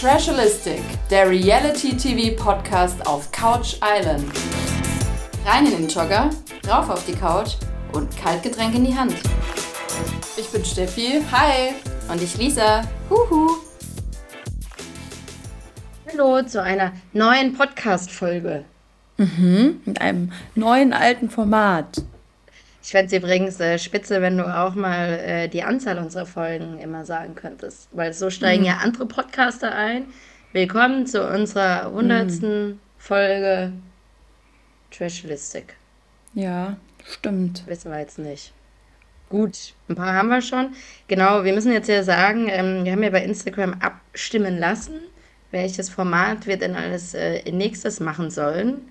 Trashalistic, der Reality-TV-Podcast auf Couch Island. Rein in den Jogger, rauf auf die Couch und Kaltgetränk in die Hand. Ich bin Steffi, hi. Und ich Lisa, huhu. Hallo zu einer neuen Podcast-Folge. Mhm, mit einem neuen alten Format. Ich fände es übrigens äh, spitze, wenn du auch mal äh, die Anzahl unserer Folgen immer sagen könntest, weil so steigen mhm. ja andere Podcaster ein. Willkommen zu unserer hundertsten mhm. Folge Trashlistic. Ja, stimmt. Wissen wir jetzt nicht. Gut, ein paar haben wir schon. Genau, wir müssen jetzt ja sagen, ähm, wir haben ja bei Instagram abstimmen lassen, welches Format wir denn alles äh, nächstes machen sollen.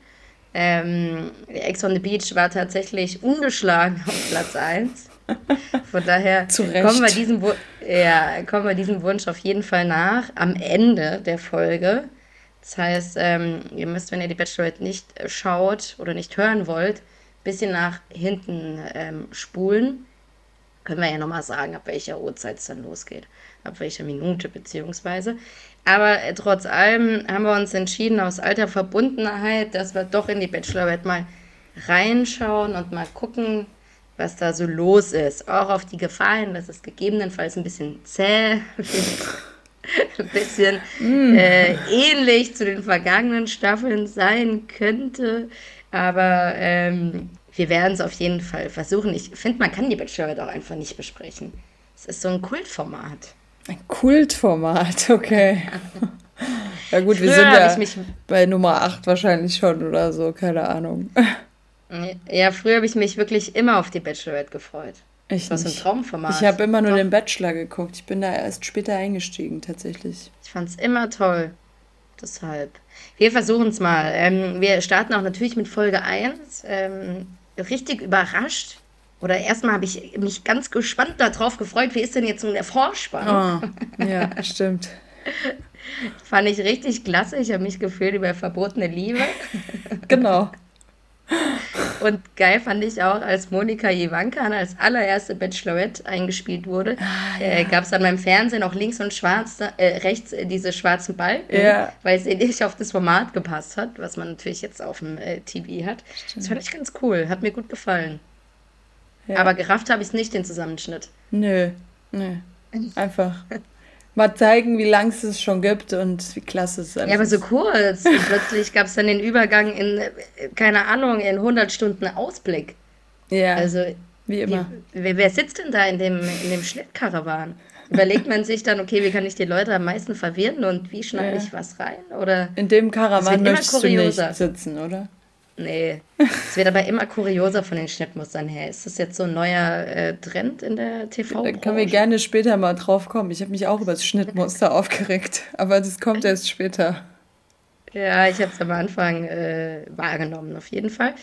Ähm, Ex on the Beach war tatsächlich ungeschlagen auf Platz 1. Von daher kommen wir, diesem ja, kommen wir diesem Wunsch auf jeden Fall nach am Ende der Folge. Das heißt, ähm, ihr müsst, wenn ihr die Bachelorette nicht schaut oder nicht hören wollt, ein bisschen nach hinten ähm, spulen. Können wir ja nochmal sagen, ab welcher Uhrzeit es dann losgeht. Ab welcher Minute beziehungsweise. Aber äh, trotz allem haben wir uns entschieden, aus alter Verbundenheit, dass wir doch in die Bachelorette mal reinschauen und mal gucken, was da so los ist. Auch auf die Gefahren, dass es gegebenenfalls ein bisschen zäh ein bisschen mm. äh, ähnlich zu den vergangenen Staffeln sein könnte. Aber ähm, wir werden es auf jeden Fall versuchen. Ich finde, man kann die Bachelorette auch einfach nicht besprechen. Es ist so ein Kultformat. Ein Kultformat, okay. ja gut, Früher wir sind ja bei Nummer 8 wahrscheinlich schon oder so, keine Ahnung. Ja, früher habe ich mich wirklich immer auf die Bachelorette gefreut. Ich das ist ein Traumformat. Ich habe immer nur Doch. den Bachelor geguckt. Ich bin da erst später eingestiegen, tatsächlich. Ich fand es immer toll. Deshalb. Wir versuchen es mal. Ähm, wir starten auch natürlich mit Folge 1. Ähm, richtig überrascht oder erstmal habe ich mich ganz gespannt darauf gefreut, wie ist denn jetzt so der Vorspann? Oh, ja, stimmt. Fand ich richtig klasse. Ich habe mich gefühlt über verbotene Liebe. Genau. Und geil fand ich auch, als Monika Ivanka als allererste Bachelorette eingespielt wurde, ah, äh, ja. äh, gab es an meinem Fernsehen auch links und schwarz, äh, rechts äh, diese schwarzen Balken, ja. weil sie nicht auf das Format gepasst hat, was man natürlich jetzt auf dem äh, TV hat. Stimmt. Das fand ich ganz cool, hat mir gut gefallen. Ja. Aber gerafft habe ich es nicht, den Zusammenschnitt. Nö, nö. Einfach mal zeigen, wie lang es es schon gibt und wie klasse es ist. Ja, aber so kurz. Und plötzlich gab es dann den Übergang in, keine Ahnung, in 100 Stunden Ausblick. Ja, also, wie immer. Wie, wer sitzt denn da in dem, in dem Schnittkarawan? Überlegt man sich dann, okay, wie kann ich die Leute am meisten verwirren und wie schneide ja. ich was rein? Oder in dem Karawan möchtest du nicht sitzen, oder? Nee. Es wird aber immer kurioser von den Schnittmustern her. Ist das jetzt so ein neuer äh, Trend in der tv Da können wir gerne später mal drauf kommen. Ich habe mich auch über das Schnittmuster aufgeregt, aber das kommt erst später. Ja, ich habe es am Anfang äh, wahrgenommen, auf jeden Fall.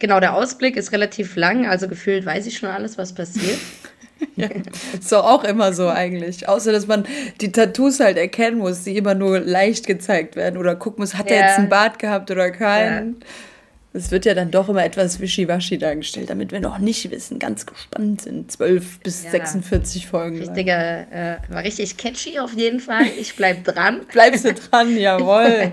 Genau, der Ausblick ist relativ lang, also gefühlt weiß ich schon alles, was passiert. ja, ist doch auch immer so eigentlich. Außer, dass man die Tattoos halt erkennen muss, die immer nur leicht gezeigt werden. Oder gucken muss, hat ja. er jetzt einen Bart gehabt oder keinen. Ja. Es wird ja dann doch immer etwas wischiwaschi dargestellt, damit wir noch nicht wissen, ganz gespannt sind. 12 bis ja. 46 Folgen. Richtiger, äh, war richtig catchy auf jeden Fall. Ich bleib dran. Bleibst du dran, jawohl.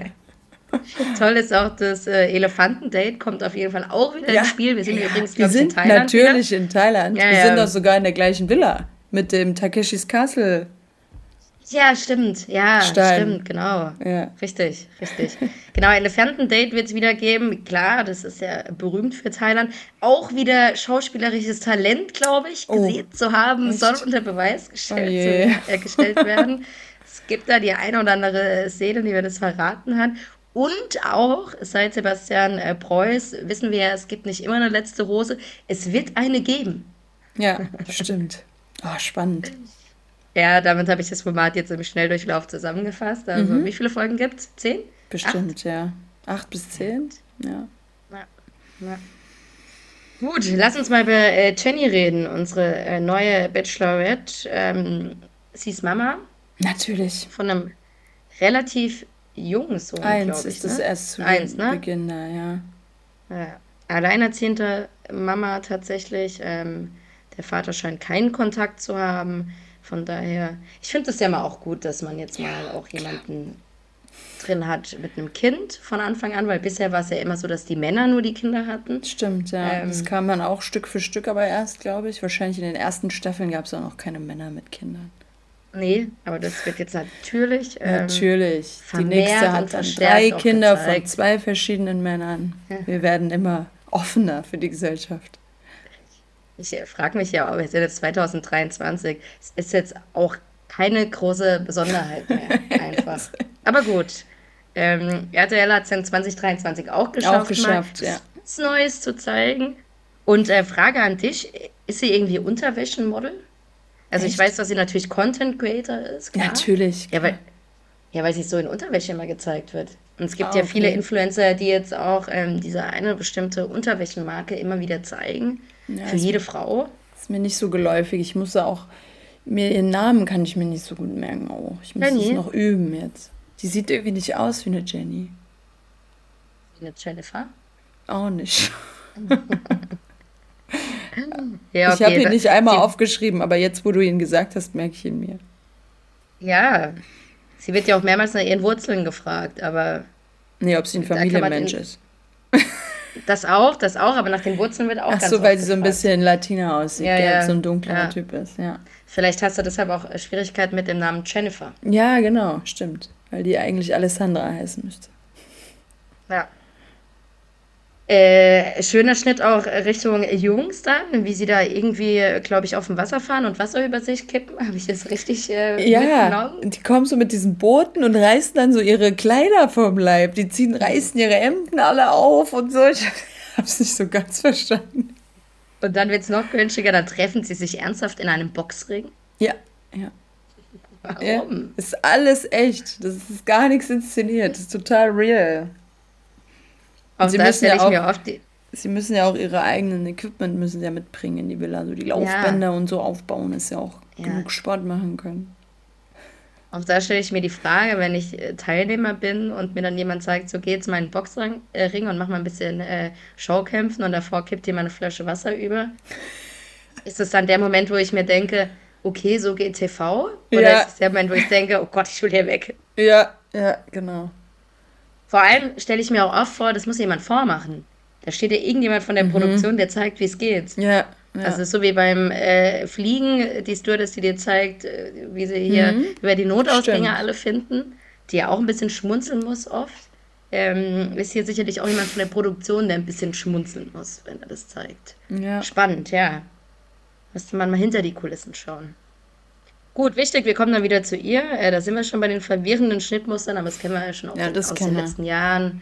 Toll ist auch das äh, Elefantendate, kommt auf jeden Fall auch wieder ja. ins Spiel. Wir sind ja. übrigens, glaube ich, in Thailand. Natürlich wieder. in Thailand. Wir sind doch sogar in der gleichen Villa mit dem Takeshis Castle ja, stimmt. Ja, Stein. stimmt, genau. Ja. Richtig, richtig. genau, Elefantendate wird es wieder geben. Klar, das ist ja berühmt für Thailand. Auch wieder schauspielerisches Talent, glaube ich, oh. gesehen zu haben, Echt? soll unter Beweis gestellt, oh zu, äh, gestellt werden. es gibt da die eine oder andere Szene, die mir das verraten hat. Und auch seit Sebastian äh, Preuß wissen wir ja, es gibt nicht immer eine letzte Rose. Es wird eine geben. Ja, stimmt. Oh, spannend. Ja, damit habe ich das Format jetzt im Schnelldurchlauf zusammengefasst. Also, mhm. wie viele Folgen gibt es? Zehn? Bestimmt, Acht? ja. Acht bis zehn? Ja. ja. ja. Gut, lass uns mal über äh, Jenny reden, unsere äh, neue Bachelorette. Ähm, sie ist Mama. Natürlich. Von einem relativ jungen Sohn, Eins ich, ist ne? das erst zu Eins, ne? Beginn da, ja. ja. Alleinerziehende Mama tatsächlich. Ähm, der Vater scheint keinen Kontakt zu haben. Von daher, ich finde es ja mal auch gut, dass man jetzt mal auch jemanden drin hat mit einem Kind von Anfang an, weil bisher war es ja immer so, dass die Männer nur die Kinder hatten. Stimmt, ja. Ähm, das kam dann auch Stück für Stück aber erst, glaube ich. Wahrscheinlich in den ersten Staffeln gab es auch noch keine Männer mit Kindern. Nee, aber das wird jetzt natürlich. Ähm, natürlich. Die nächste hat dann drei Kinder von zwei verschiedenen Männern. Ja. Wir werden immer offener für die Gesellschaft. Ich frage mich ja, aber wir sind jetzt 2023. Es ist jetzt auch keine große Besonderheit mehr. Einfach. aber gut. Ähm, RTL hat es in 2023 auch geschafft, auch geschafft ja. was Neues zu zeigen. Und äh, Frage an dich: Ist sie irgendwie Unterwäschenmodel? Also Echt? ich weiß, dass sie natürlich Content Creator ist. Klar. Natürlich. Ja weil, ja, weil sie so in Unterwäsche immer gezeigt wird. Und es gibt ah, ja okay. viele Influencer, die jetzt auch ähm, diese eine bestimmte Unterwäschenmarke immer wieder zeigen. Ja, für jede Frau. Ist mir nicht so geläufig. Ich muss auch, mir ihren Namen kann ich mir nicht so gut merken. Oh, ich muss Jenny? es noch üben jetzt. Die sieht irgendwie nicht aus wie eine Jenny. Wie eine Jennifer? Auch nicht. Ja, okay. Ich habe ihn nicht einmal sie, aufgeschrieben, aber jetzt, wo du ihn gesagt hast, merke ich ihn mir. Ja, sie wird ja auch mehrmals nach ihren Wurzeln gefragt, aber. Nee, ob sie ein Familienmensch ist. Das auch, das auch, aber nach den Wurzeln wird auch Ach so, weil sie so ein bisschen Latina aussieht, ja, ja. so ein dunkler ja. Typ ist, ja. Vielleicht hast du deshalb auch Schwierigkeiten mit dem Namen Jennifer. Ja, genau, stimmt. Weil die eigentlich Alessandra heißen müsste. Ja. Äh, schöner Schnitt auch Richtung Jungs dann, wie sie da irgendwie, glaube ich, auf dem Wasser fahren und Wasser über sich kippen. Habe ich das richtig äh, Ja, die kommen so mit diesen Booten und reißen dann so ihre Kleider vom Leib. Die ziehen, reißen ihre Hemden alle auf und so. Ich habe es nicht so ganz verstanden. Und dann wird es noch günstiger, dann treffen sie sich ernsthaft in einem Boxring. Ja, ja. Warum? Ja, ist alles echt. Das ist gar nichts inszeniert. Das ist total real. Auch sie müssen ja auch, mir oft die Sie müssen ja auch ihre eigenen Equipment müssen ja mitbringen in die Villa. So die Laufbänder ja. und so aufbauen, dass sie auch ja. genug Sport machen können. Auch da stelle ich mir die Frage, wenn ich äh, Teilnehmer bin und mir dann jemand sagt, so geht's mal in den Boxring äh, und mach mal ein bisschen äh, Showkämpfen und davor kippt jemand eine Flasche Wasser über. Ist es dann der Moment, wo ich mir denke, okay, so geht TV? Oder ja. ist es der Moment, wo ich denke, oh Gott, ich will hier weg? Ja, ja, genau. Vor allem stelle ich mir auch oft vor, das muss jemand vormachen. Da steht ja irgendjemand von der mhm. Produktion, der zeigt, wie es geht. Ja. Ja. Also so wie beim äh, Fliegen, die Stewardess, die dir zeigt, äh, wie sie hier mhm. über die Notausgänge alle finden, die ja auch ein bisschen schmunzeln muss oft, ähm, ist hier sicherlich auch jemand von der Produktion, der ein bisschen schmunzeln muss, wenn er das zeigt. Ja. Spannend, ja. Müsste man mal hinter die Kulissen schauen. Gut, wichtig, wir kommen dann wieder zu ihr. Äh, da sind wir schon bei den verwirrenden Schnittmustern, aber das kennen wir ja schon auch ja, aus den letzten Jahren.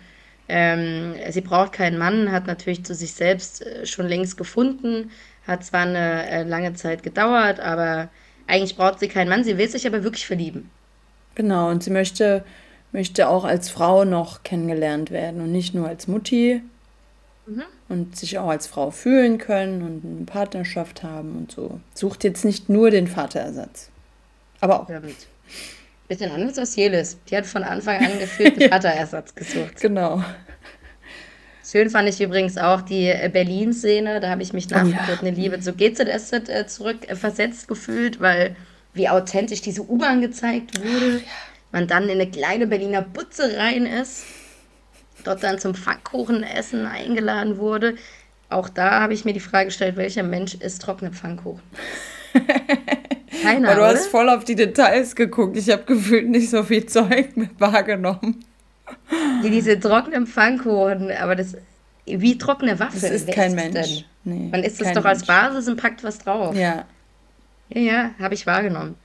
Ähm, sie braucht keinen Mann, hat natürlich zu sich selbst äh, schon längst gefunden, hat zwar eine äh, lange Zeit gedauert, aber eigentlich braucht sie keinen Mann, sie will sich aber wirklich verlieben. Genau, und sie möchte, möchte auch als Frau noch kennengelernt werden und nicht nur als Mutti. Mhm. Und sich auch als Frau fühlen können und eine Partnerschaft haben und so. Sucht jetzt nicht nur den Vaterersatz. Aber auch. Ja, gut. Bisschen anders als Jelis. Die hat von Anfang an gefühlt einen Vaterersatz gesucht. Genau. Schön fand ich übrigens auch die äh, Berlin-Szene. Da habe ich mich nach oh, ja. eine Liebe zu GZS äh, zurück äh, gefühlt, weil wie authentisch diese U-Bahn gezeigt wurde. Man dann in eine kleine Berliner Butze rein ist, dort dann zum Pfannkuchenessen eingeladen wurde. Auch da habe ich mir die Frage gestellt, welcher Mensch isst trockene Pfannkuchen? Keiner, Aber du oder? hast voll auf die Details geguckt. Ich habe gefühlt nicht so viel Zeug wahrgenommen. Wie diese trockenen Pfannkuchen, aber das wie trockene Waffeln. Das ist kein Mensch. Nee, Man isst es doch als Basis und packt was drauf. Ja. Ja, ja, habe ich wahrgenommen.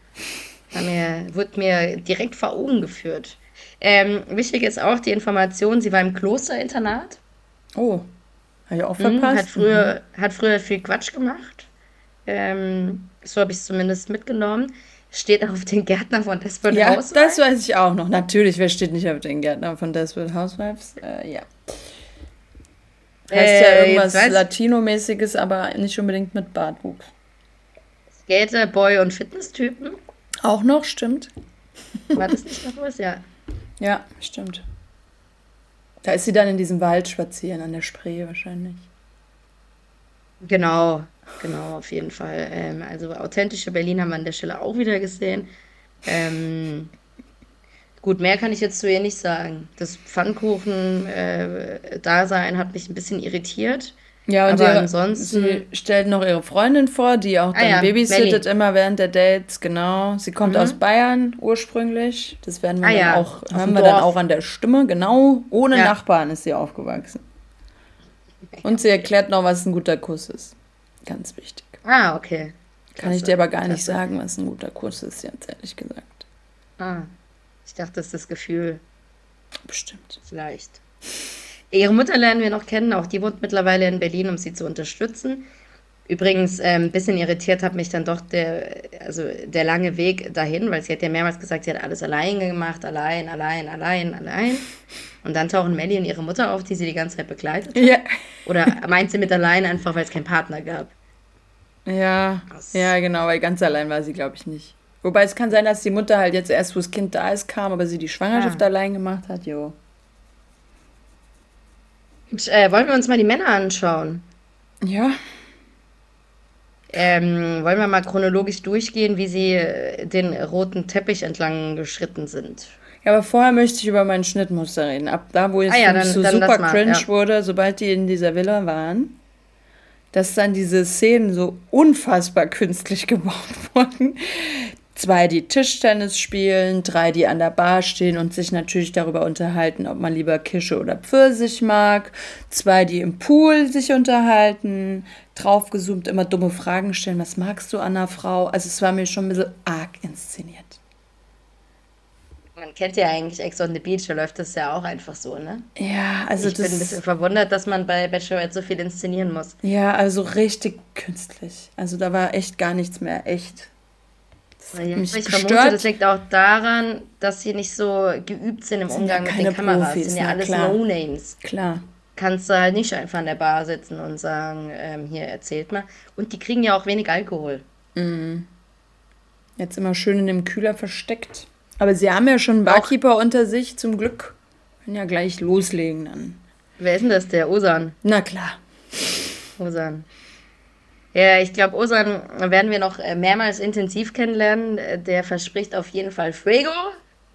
Mir, wurde mir direkt vor Augen geführt. Ähm, wichtig ist auch die Information, sie war im Klosterinternat. Oh, habe ich auch mhm, verpasst. Mhm, hat, früher, mhm. hat früher viel Quatsch gemacht. Ähm, so habe ich es zumindest mitgenommen. Steht auf den Gärtner von Desperate ja, Housewives. Das weiß ich auch noch. Natürlich, wer steht nicht auf den Gärtner von Desperate Housewives? Äh, ja. Heißt äh, ja irgendwas Latino-mäßiges, aber nicht unbedingt mit Bartwuchs. Skater, Boy und Fitness-Typen. Auch noch, stimmt. War das nicht noch was? Ja. Ja, stimmt. Da ist sie dann in diesem Wald spazieren, an der Spree wahrscheinlich. Genau, genau, auf jeden Fall. Ähm, also authentische Berlin haben wir an der Stelle auch wieder gesehen. Ähm, gut, mehr kann ich jetzt zu ihr nicht sagen. Das Pfannkuchen-Dasein äh, hat mich ein bisschen irritiert. Ja, und aber ihre, ansonsten. Sie stellt noch ihre Freundin vor, die auch dann ah, ja, babysittet Melli. immer während der Dates, genau. Sie kommt mhm. aus Bayern ursprünglich. Das werden wir ah, dann ja. auch, hören wir dann auch an der Stimme, genau. Ohne ja. Nachbarn ist sie aufgewachsen. Und sie erklärt noch, was ein guter Kuss ist. Ganz wichtig. Ah, okay. Klasse. Kann ich dir aber gar nicht Klasse. sagen, was ein guter Kuss ist, jetzt ehrlich gesagt. Ah, ich dachte, das ist das Gefühl. Bestimmt. Vielleicht. Ihre Mutter lernen wir noch kennen, auch die wohnt mittlerweile in Berlin, um sie zu unterstützen. Übrigens, ein bisschen irritiert hat mich dann doch der, also der lange Weg dahin, weil sie hat ja mehrmals gesagt, sie hat alles allein gemacht, allein, allein, allein, allein. Und dann tauchen Melly und ihre Mutter auf, die sie die ganze Zeit begleitet hat. Ja. Oder meint sie mit allein einfach, weil es keinen Partner gab? Ja, ja, genau, weil ganz allein war sie, glaube ich, nicht. Wobei es kann sein, dass die Mutter halt jetzt erst, wo das Kind da ist, kam, aber sie die Schwangerschaft ja. allein gemacht hat, jo. Äh, wollen wir uns mal die Männer anschauen? Ja. Ähm, wollen wir mal chronologisch durchgehen, wie sie äh, den roten Teppich entlang geschritten sind? Ja, aber vorher möchte ich über mein Schnittmuster reden. Ab da, wo es ah, ja, dann, so dann super mal, cringe ja. wurde, sobald die in dieser Villa waren, dass dann diese Szenen so unfassbar künstlich gebaut wurden. Zwei, die Tischtennis spielen, drei, die an der Bar stehen und sich natürlich darüber unterhalten, ob man lieber Kische oder Pfirsich mag. Zwei, die im Pool sich unterhalten, draufgezoomt, immer dumme Fragen stellen. Was magst du an einer Frau? Also es war mir schon ein bisschen arg inszeniert. Man kennt ja eigentlich Ex on the Beach, da läuft das ja auch einfach so, ne? Ja, also ich das... bin ein bisschen verwundert, dass man bei Bachelorette so viel inszenieren muss. Ja, also richtig künstlich. Also da war echt gar nichts mehr echt. Ja, ich gestört. vermute, das liegt auch daran, dass sie nicht so geübt sind im sind Umgang ja mit den Kameras. Profis, das sind ja alles No-Names. Klar. Kannst du halt nicht einfach an der Bar sitzen und sagen, ähm, hier, erzählt mal. Und die kriegen ja auch wenig Alkohol. Mhm. Jetzt immer schön in dem Kühler versteckt. Aber sie haben ja schon einen Barkeeper auch. unter sich, zum Glück. Können ja gleich loslegen dann. Wer ist denn das, der Osan? Na klar. Osan. Ja, ich glaube, Osan werden wir noch äh, mehrmals intensiv kennenlernen. Der verspricht auf jeden Fall Fuego.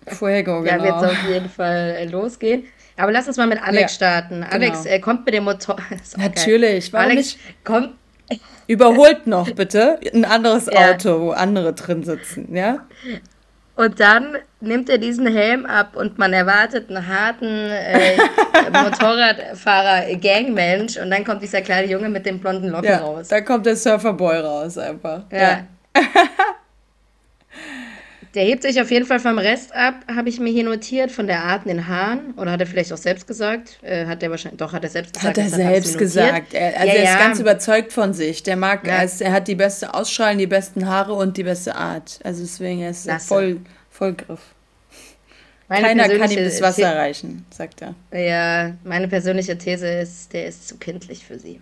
Fuego, genau. Da wird es auf jeden Fall äh, losgehen. Aber lass uns mal mit Alex ja, starten. Genau. Alex äh, kommt mit dem Motor. Natürlich, warum Alex nicht? kommt. Überholt noch bitte ein anderes ja. Auto, wo andere drin sitzen, ja? Und dann nimmt er diesen Helm ab und man erwartet einen harten äh, Motorradfahrer-Gangmensch und dann kommt dieser kleine Junge mit den blonden Locken ja, raus. Da kommt der Surferboy raus einfach. Ja. ja. der hebt sich auf jeden Fall vom Rest ab, habe ich mir hier notiert, von der Art in den Haaren. Oder hat er vielleicht auch selbst gesagt? Äh, hat er wahrscheinlich, doch, hat er selbst gesagt. Hat er selbst gesagt. Er, also ja, er ist ganz überzeugt von sich. Der mag, er, ist, er, hat die beste Ausstrahlung, die besten Haare und die beste Art. Also deswegen ist er voll, voll Griff. Meine Keiner kann ihm das Wasser The reichen, sagt er. Ja, meine persönliche These ist, der ist zu kindlich für sie.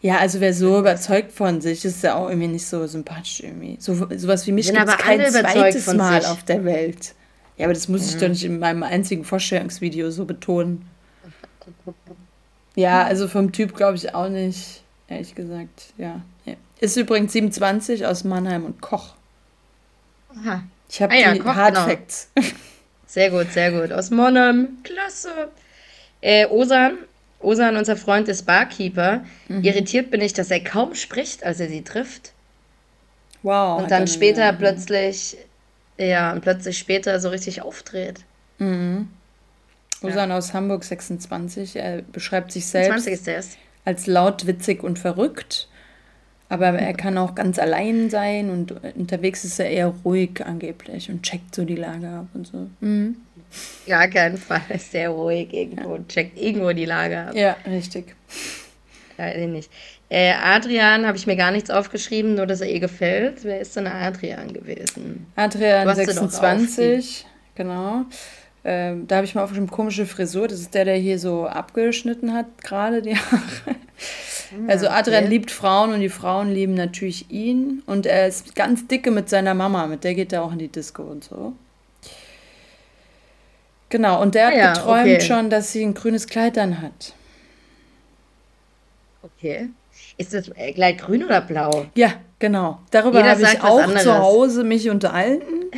Ja, also wer so überzeugt von sich, ist ja auch irgendwie nicht so sympathisch irgendwie. So, sowas wie mich gibt es kein zweites Mal sich. auf der Welt. Ja, aber das muss mhm. ich doch nicht in meinem einzigen Vorstellungsvideo so betonen. Ja, also vom Typ glaube ich auch nicht, ehrlich gesagt. Ja. Ist übrigens 27 aus Mannheim und Koch. Aha. Ich habe ah, ja, die Koch, Hard genau. Facts. Sehr gut, sehr gut. Aus Monum. Klasse. Äh, Osan, Osan, unser Freund, ist Barkeeper. Mhm. Irritiert bin ich, dass er kaum spricht, als er sie trifft. Wow. Und dann später ja. plötzlich, ja, und plötzlich später so richtig aufdreht. Mhm. Osan ja. aus Hamburg 26. Er beschreibt sich selbst als laut, witzig und verrückt. Aber er kann auch ganz allein sein und unterwegs ist er eher ruhig angeblich und checkt so die Lage ab und so. Mhm. Gar keinen Fall ist er ruhig irgendwo und checkt irgendwo die Lage ab. Ja, richtig. Ja, nicht. Äh, Adrian habe ich mir gar nichts aufgeschrieben, nur dass er ihr gefällt. Wer ist denn Adrian gewesen? Adrian 26, genau. Ähm, da habe ich mal aufgeschrieben, komische Frisur. Das ist der, der hier so abgeschnitten hat, gerade die Haare. Also Adrian okay. liebt Frauen und die Frauen lieben natürlich ihn. Und er ist ganz dicke mit seiner Mama, mit der geht er auch in die Disco und so. Genau, und der hat ja, geträumt okay. schon, dass sie ein grünes Kleid dann hat. Okay. Ist das äh, gleich grün oder blau? Ja, genau. Darüber habe ich auch zu Hause mich unterhalten.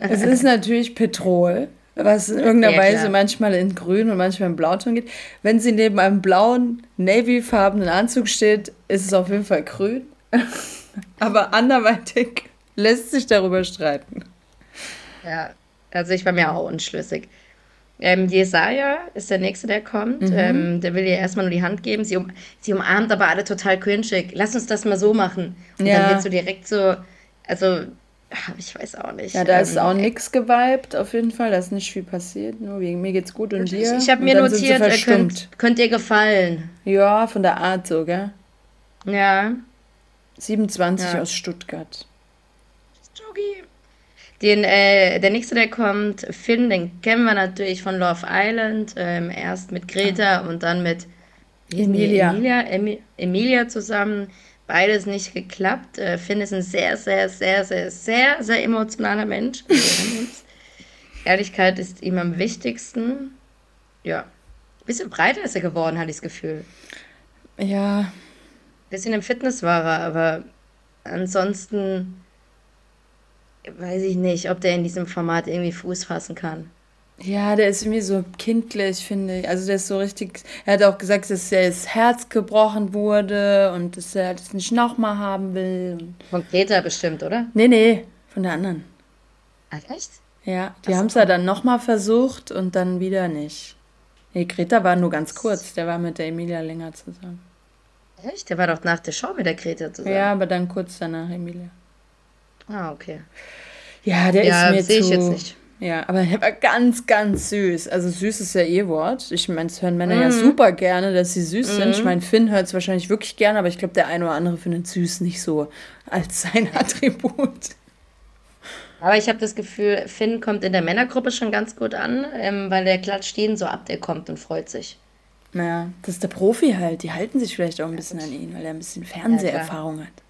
es ist natürlich Petrol, was in irgendeiner ja, Weise manchmal in grün und manchmal in Blauton geht. Wenn sie neben einem blauen, navy-farbenen Anzug steht, ist es auf jeden Fall grün. Aber anderweitig lässt sich darüber streiten. Ja, also ich war mir auch unschlüssig. Ähm, Jesaja ist der Nächste, der kommt. Mhm. Ähm, der will ihr erstmal nur die Hand geben. Sie, um, sie umarmt aber alle total cringig. Lass uns das mal so machen. Und ja. dann wird so direkt so, also, ich weiß auch nicht. Ja, da ähm, ist auch nichts geweibt, auf jeden Fall. Da ist nicht viel passiert. Nur wegen mir geht's gut und dir. Ich, ich habe mir notiert, äh, könnt, könnt ihr gefallen. Ja, von der Art so, gell? Ja. 27 ja. aus Stuttgart. Jogi. Den, äh, der nächste, der kommt, Finn, den kennen wir natürlich von Love Island. Ähm, erst mit Greta ah. und dann mit Emilia. Emilia, Emi Emilia zusammen. Beides nicht geklappt. Äh, Finn ist ein sehr, sehr, sehr, sehr, sehr, sehr emotionaler Mensch. Ehrlichkeit ist ihm am wichtigsten. Ja. Ein bisschen breiter ist er geworden, hatte ich das Gefühl. Ja. Ein bisschen im Fitness war er, aber ansonsten weiß ich nicht, ob der in diesem Format irgendwie Fuß fassen kann. Ja, der ist irgendwie so kindlich, finde ich. Also der ist so richtig. Er hat auch gesagt, dass er das Herz gebrochen wurde und dass er das nicht nochmal haben will. Von Greta bestimmt, oder? Nee, nee, von der anderen. Ah, echt? Ja, die haben es ja dann nochmal versucht und dann wieder nicht. Nee, Greta war nur ganz kurz. Der war mit der Emilia länger zusammen. Echt? Der war doch nach der Show mit der Greta zusammen. Ja, aber dann kurz danach Emilia. Ah, okay. Ja, der ja, ist mir sehe ich jetzt nicht. Ja, aber er war ganz, ganz süß. Also süß ist ja ihr Wort. Ich meine, das hören Männer mm. ja mhm. super gerne, dass sie süß mm. sind. Ich mhm. meine, Finn hört es wahrscheinlich wirklich gerne, aber ich glaube, der eine oder andere findet süß nicht so als sein Attribut. Aber ich habe das Gefühl, Finn kommt in der Männergruppe schon ganz gut an, ähm, weil der klatscht jeden so ab, der kommt und freut sich. Naja, das ist der Profi halt. Die halten sich vielleicht auch ein bisschen an ihn, weil er ein bisschen Fernseherfahrung ja, hat.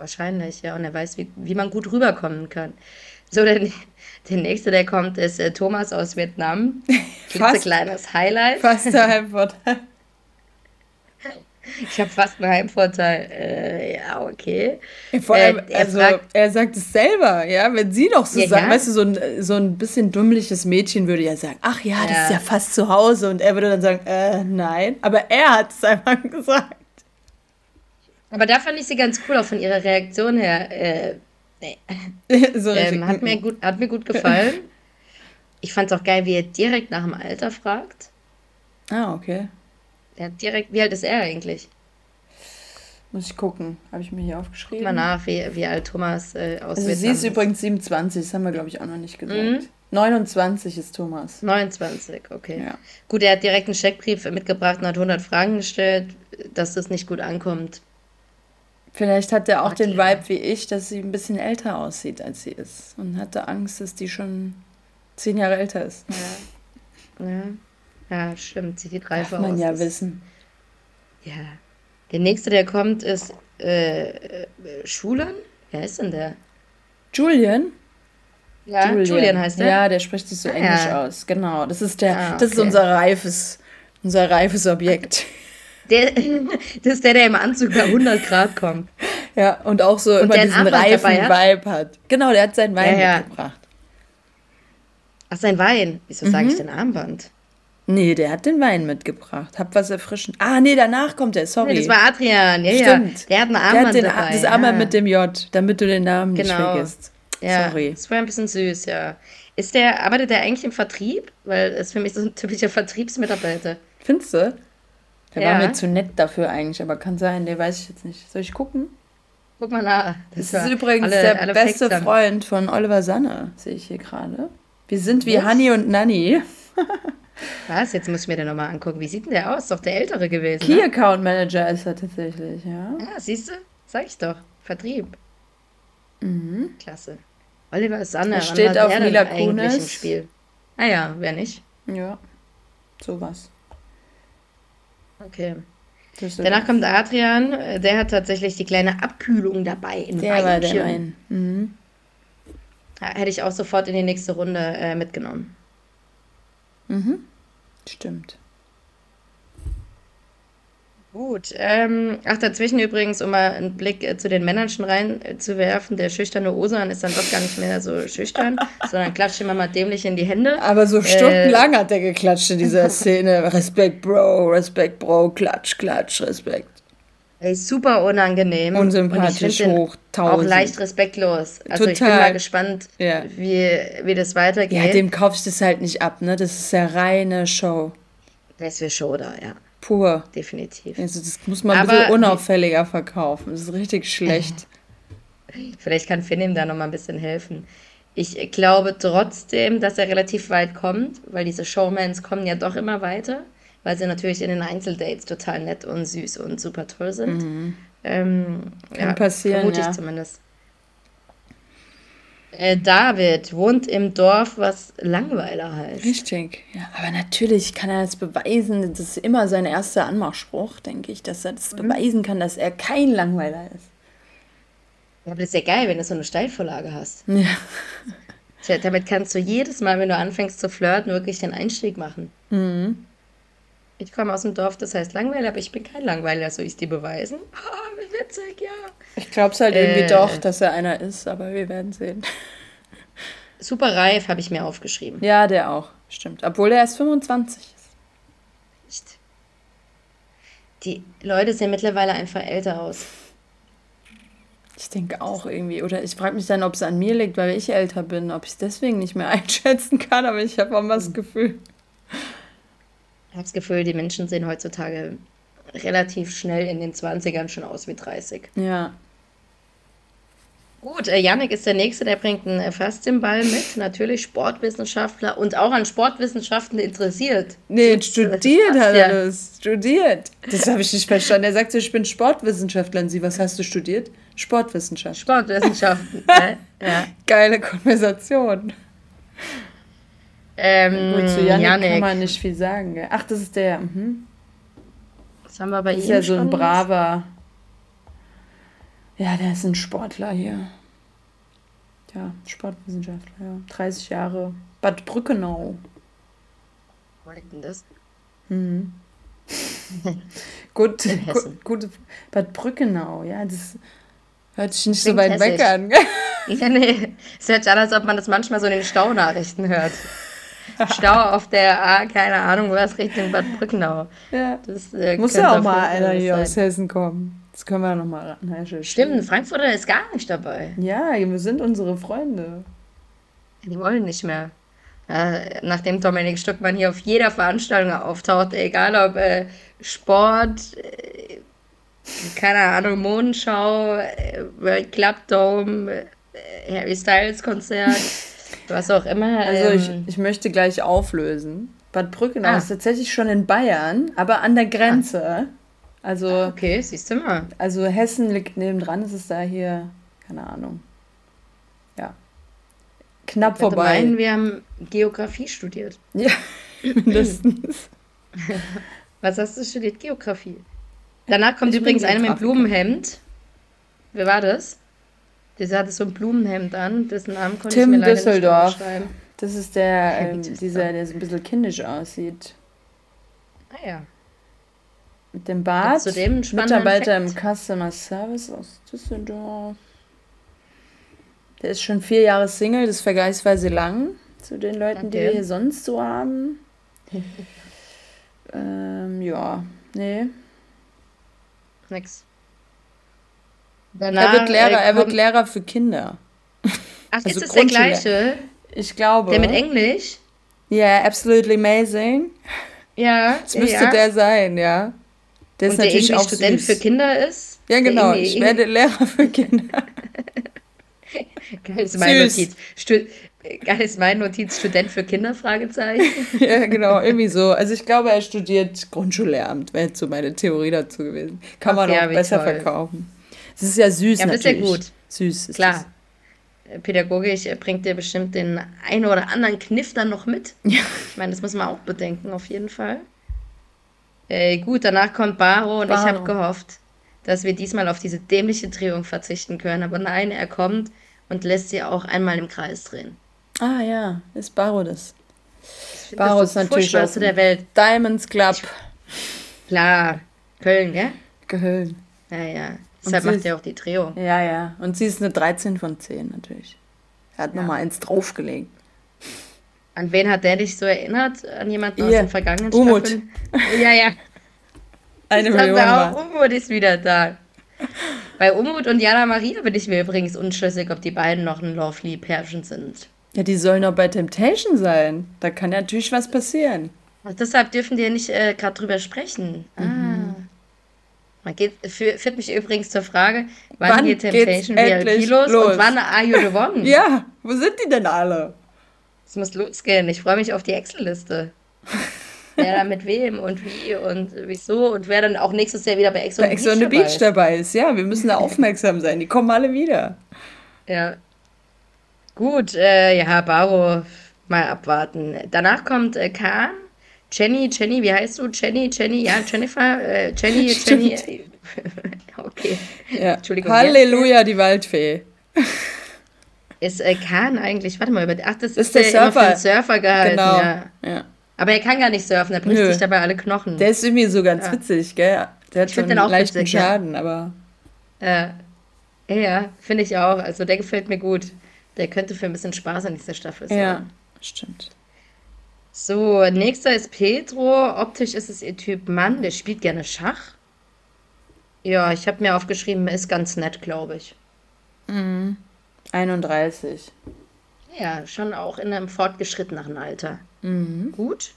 Wahrscheinlich, ja. Und er weiß, wie, wie man gut rüberkommen kann. So, der, der nächste, der kommt, ist äh, Thomas aus Vietnam. Fast, kleines Highlight. Fast ein Heimvorteil. Ich habe fast einen Heimvorteil. Äh, ja, okay. Vor allem, äh, er, also, fragt, er sagt es selber, ja. Wenn sie doch so ja, sagt, ja. weißt du, so ein, so ein bisschen dummliches Mädchen würde ja sagen, ach ja, das ist ja fast zu Hause. Und er würde dann sagen, äh, nein. Aber er hat es einfach gesagt. Aber da fand ich sie ganz cool, auch von ihrer Reaktion her. Äh, nee. so ähm, hat, mir gut, hat mir gut gefallen. Ich fand es auch geil, wie er direkt nach dem Alter fragt. Ah, okay. Hat direkt, wie alt ist er eigentlich? Muss ich gucken. Habe ich mir hier aufgeschrieben. Guck mal nach, wie, wie alt Thomas äh, aus Also sie ist übrigens 27, das haben wir, glaube ich, auch noch nicht gesagt. Mhm. 29 ist Thomas. 29, okay. Ja. Gut, er hat direkt einen Scheckbrief mitgebracht und hat 100 Fragen gestellt, dass das nicht gut ankommt. Vielleicht hat er auch okay. den Vibe wie ich, dass sie ein bisschen älter aussieht, als sie ist. Und hatte Angst, dass die schon zehn Jahre älter ist. Ja, ja. ja stimmt. Sie sieht reifer aus. Man ja wissen. Ja. Der nächste, der kommt, ist äh, Schulan. Wer ist denn der? Julian? Ja, Julian, Julian heißt der. Ja, der spricht sich so ah, englisch ja. aus. Genau. Das ist der, ah, okay. das ist unser reifes, unser reifes Objekt. Der, das ist der, der im Anzug bei 100 Grad kommt. Ja, und auch so und immer diesen reifen Vibe hat. Genau, der hat seinen Wein ja, ja. mitgebracht. Ach, sein Wein. Wieso mhm. sage ich denn Armband? Nee, der hat den Wein mitgebracht. Hab was erfrischen. Ah, nee, danach kommt der, sorry. Nee, das war Adrian, ja, Stimmt. ja. Der hat ein Armband der hat den, dabei. Das Armband ja. mit dem J, damit du den Namen genau. nicht vergisst. Ja, sorry. Das war ein bisschen süß, ja. Ist der, arbeitet der eigentlich im Vertrieb? Weil das ist für mich so ein typischer Vertriebsmitarbeiter. Findest du? Der ja. war mir zu nett dafür eigentlich, aber kann sein, der weiß ich jetzt nicht. Soll ich gucken? Guck mal nach. Das, das ist übrigens alle, der alle beste Facts Freund von Oliver Sanne, sehe ich hier gerade. Wir sind wie Honey und Nanny. Was? Jetzt muss ich mir den nochmal angucken. Wie sieht denn der aus? Ist doch der ältere gewesen. Key ne? Account Manager ist er tatsächlich, ja. Ja, siehst du? Sag ich doch. Vertrieb. Mhm. Klasse. Oliver Sanne. Er steht auf Mila Kunis. im Spiel? Ah ja, wer nicht? Ja, sowas. Okay. Danach kommt Adrian, der hat tatsächlich die kleine Abkühlung dabei in Der war der Wein. Mhm. hätte ich auch sofort in die nächste Runde äh, mitgenommen. Mhm. Stimmt. Gut. Ähm, ach, dazwischen übrigens, um mal einen Blick äh, zu den Männern schon reinzuwerfen, der schüchterne Osan ist dann doch gar nicht mehr so schüchtern, sondern klatscht immer mal dämlich in die Hände. Aber so stundenlang äh, hat er geklatscht in dieser Szene. Respekt, Bro, Respekt, Bro, klatsch, klatsch, Respekt. Ey, super unangenehm. Unsympathisch hoch, tausend. Auch leicht respektlos. Also Total. ich bin mal gespannt, ja. wie, wie das weitergeht. Ja, dem kaufst du es halt nicht ab, ne? Das ist ja reine Show. Das ist Show da, ja. Pur. Definitiv. Also das muss man ein bisschen unauffälliger verkaufen. Das ist richtig schlecht. Vielleicht kann Finn ihm da noch mal ein bisschen helfen. Ich glaube trotzdem, dass er relativ weit kommt, weil diese Showmans kommen ja doch immer weiter, weil sie natürlich in den Einzeldates total nett und süß und super toll sind. Mhm. Ähm, kann ja, passieren, vermute ich ja. zumindest. Äh, David wohnt im Dorf, was Langweiler heißt. Richtig, ja. Aber natürlich kann er das beweisen. Das ist immer sein erster Anmachspruch, denke ich, dass er das mhm. beweisen kann, dass er kein Langweiler ist. Ja, aber das ist ja geil, wenn du so eine Steilvorlage hast. Ja. Tja, damit kannst du jedes Mal, wenn du anfängst zu flirten, wirklich den Einstieg machen. Mhm. Ich komme aus dem Dorf, das heißt Langweiler, aber ich bin kein Langweiler, soll ich es dir beweisen? Witzig, ja. Ich glaube es halt irgendwie äh, doch, dass er einer ist, aber wir werden sehen. Super reif habe ich mir aufgeschrieben. Ja, der auch, stimmt. Obwohl er erst 25 ist. Echt? Die Leute sehen mittlerweile einfach älter aus. Ich denke auch irgendwie. Oder ich frage mich dann, ob es an mir liegt, weil ich älter bin, ob ich es deswegen nicht mehr einschätzen kann, aber ich habe auch mal das hm. Gefühl. Ich habe das Gefühl, die Menschen sehen heutzutage relativ schnell in den 20ern schon aus wie 30. Ja. Gut, äh, Yannick ist der Nächste, der bringt einen äh, fast den Ball mit. Natürlich Sportwissenschaftler und auch an Sportwissenschaften interessiert. Nee, das, studiert hat er das. Studiert. Das habe ich nicht verstanden. Er sagt so, ich bin Sportwissenschaftler. Und sie, was hast du studiert? Sportwissenschaften. Sportwissenschaften, äh, ja. Geile Konversation. Ähm, Gut, zu Yannick, Yannick, kann man nicht viel sagen. Gell? Ach, das ist der. Mhm. Was haben wir bei das ihm? Ist ja so ein braver. Ja, der ist ein Sportler hier. Ja, Sportwissenschaftler, ja. 30 Jahre. Bad Brückenau. Wo liegt denn das? Mhm. gut, gut, gut, Bad Brückenau, ja, das hört sich nicht Klingt so weit hessisch. weg an. ja, nee, es hört sich an, als ob man das manchmal so in den Staunachrichten hört. Stau auf der A, keine Ahnung was, Richtung Bad Brückenau. Ja. Das, äh, Muss ja auch mal einer hier sein. aus Hessen kommen. Das können wir nochmal recherchieren. Stimmt, Frankfurter ist gar nicht dabei. Ja, wir sind unsere Freunde. Die wollen nicht mehr. Äh, nachdem Dominik Stuckmann hier auf jeder Veranstaltung auftaucht, egal ob äh, Sport, äh, keine Ahnung, Mondschau, äh, World Club Dome, äh, Harry Styles Konzert. Was auch immer. Also ich, ähm, ich möchte gleich auflösen. Bad Brückenau ah. ist tatsächlich schon in Bayern, aber an der Grenze. Ah. Also. Ah, okay, siehst du mal. Also Hessen liegt nebendran, ist es da hier, keine Ahnung. Ja. Knapp ich vorbei. Meinen, wir haben Geografie studiert. Ja, mindestens. Was hast du studiert? Geografie. Danach kommt ich übrigens einer mit Blumenhemd. Wer war das? Der hatte so ein Blumenhemd an, dessen Namen konnte Tim ich mir leider Düsseldorf. nicht. Das ist der, ähm, dieser, der so ein bisschen kindisch aussieht. Ah ja. Mit dem Bart. Mitarbeiter Effekt? im Customer Service aus Düsseldorf. Der ist schon vier Jahre Single, das ist vergleichsweise lang zu den Leuten, okay. die wir hier sonst so haben. ähm, ja, nee. Nix. Danach, er wird Lehrer, äh, er wird Lehrer für Kinder. Ach, also ist es der gleiche? Ich glaube. Der mit Englisch? Ja, yeah, absolutely amazing. Ja. Das müsste ja. der sein, ja. Der ist Und natürlich der auch Student süß. für Kinder ist? Ja, genau. Ich werde Lehrer für Kinder. Geil ist meine Notiz. Stu Geil ist meine Notiz, Student für Kinder, Fragezeichen. ja, genau, irgendwie so. Also ich glaube, er studiert Grundschullehramt, wäre jetzt so meine Theorie dazu gewesen. Kann Ach, man ja, auch besser toll. verkaufen. Es ist ja süß ja, natürlich. Ja, ist ja gut. Süß ist Klar. Das. Pädagogisch bringt dir bestimmt den einen oder anderen Kniff dann noch mit. Ja. Ich meine, das muss man auch bedenken, auf jeden Fall. Äh, gut, danach kommt Baro und Baro. ich habe gehofft, dass wir diesmal auf diese dämliche Drehung verzichten können. Aber nein, er kommt und lässt sie auch einmal im Kreis drehen. Ah ja, ist Baro das. Baro das ist natürlich aus der Welt. Diamonds Club. Klar, Köln, gell? Köln. Ja, ja. Deshalb macht er auch die Trio. Ja, ja. Und sie ist eine 13 von 10 natürlich. Er hat ja. nochmal eins draufgelegt. An wen hat der dich so erinnert? An jemanden aus den vergangenen Umut. Staffeln? Ja, ja. Eine Million auch, Umut ist wieder da. Bei Umut und Jana Maria bin ich mir übrigens unschlüssig, ob die beiden noch ein Lovely Pärchen sind. Ja, die sollen doch bei Temptation sein. Da kann ja natürlich was passieren. Ach, deshalb dürfen die ja nicht äh, gerade drüber sprechen. Ah. Man geht, führt mich übrigens zur Frage, wann, wann geht Temptation VIP los, los und wann Are You the One? ja, wo sind die denn alle? Es muss losgehen. Ich freue mich auf die Excel-Liste. wer da mit wem und wie und wieso und wer dann auch nächstes Jahr wieder bei Ex on, bei Ex on the Beach, Beach dabei ist. Ja, wir müssen da aufmerksam sein. Die kommen alle wieder. Ja. Gut, äh, ja, Baro, mal abwarten. Danach kommt äh, Kahn. Jenny, Jenny, wie heißt du? Jenny, Jenny, ja, Jennifer, äh, Jenny, Jenny. okay. Ja. Entschuldigung. Halleluja, die Waldfee. Ist äh, Kahn eigentlich, warte mal, ach, das, das ist der, der Surfer. Surfer gehalten, genau. ja. ja. Aber er kann gar nicht surfen, er bricht Nö. sich dabei alle Knochen. Der ist irgendwie so ganz ja. witzig, gell? Der hat ich schon einen leichten witzig, Schaden, ja. aber. Äh, ja, finde ich auch. Also der gefällt mir gut. Der könnte für ein bisschen Spaß in dieser Staffel sein. Ja, stimmt. So, nächster ist Pedro. Optisch ist es ihr Typ Mann, der spielt gerne Schach. Ja, ich habe mir aufgeschrieben, er ist ganz nett, glaube ich. Mhm. 31. Ja, schon auch in einem fortgeschrittenen Alter. Mhm. Gut.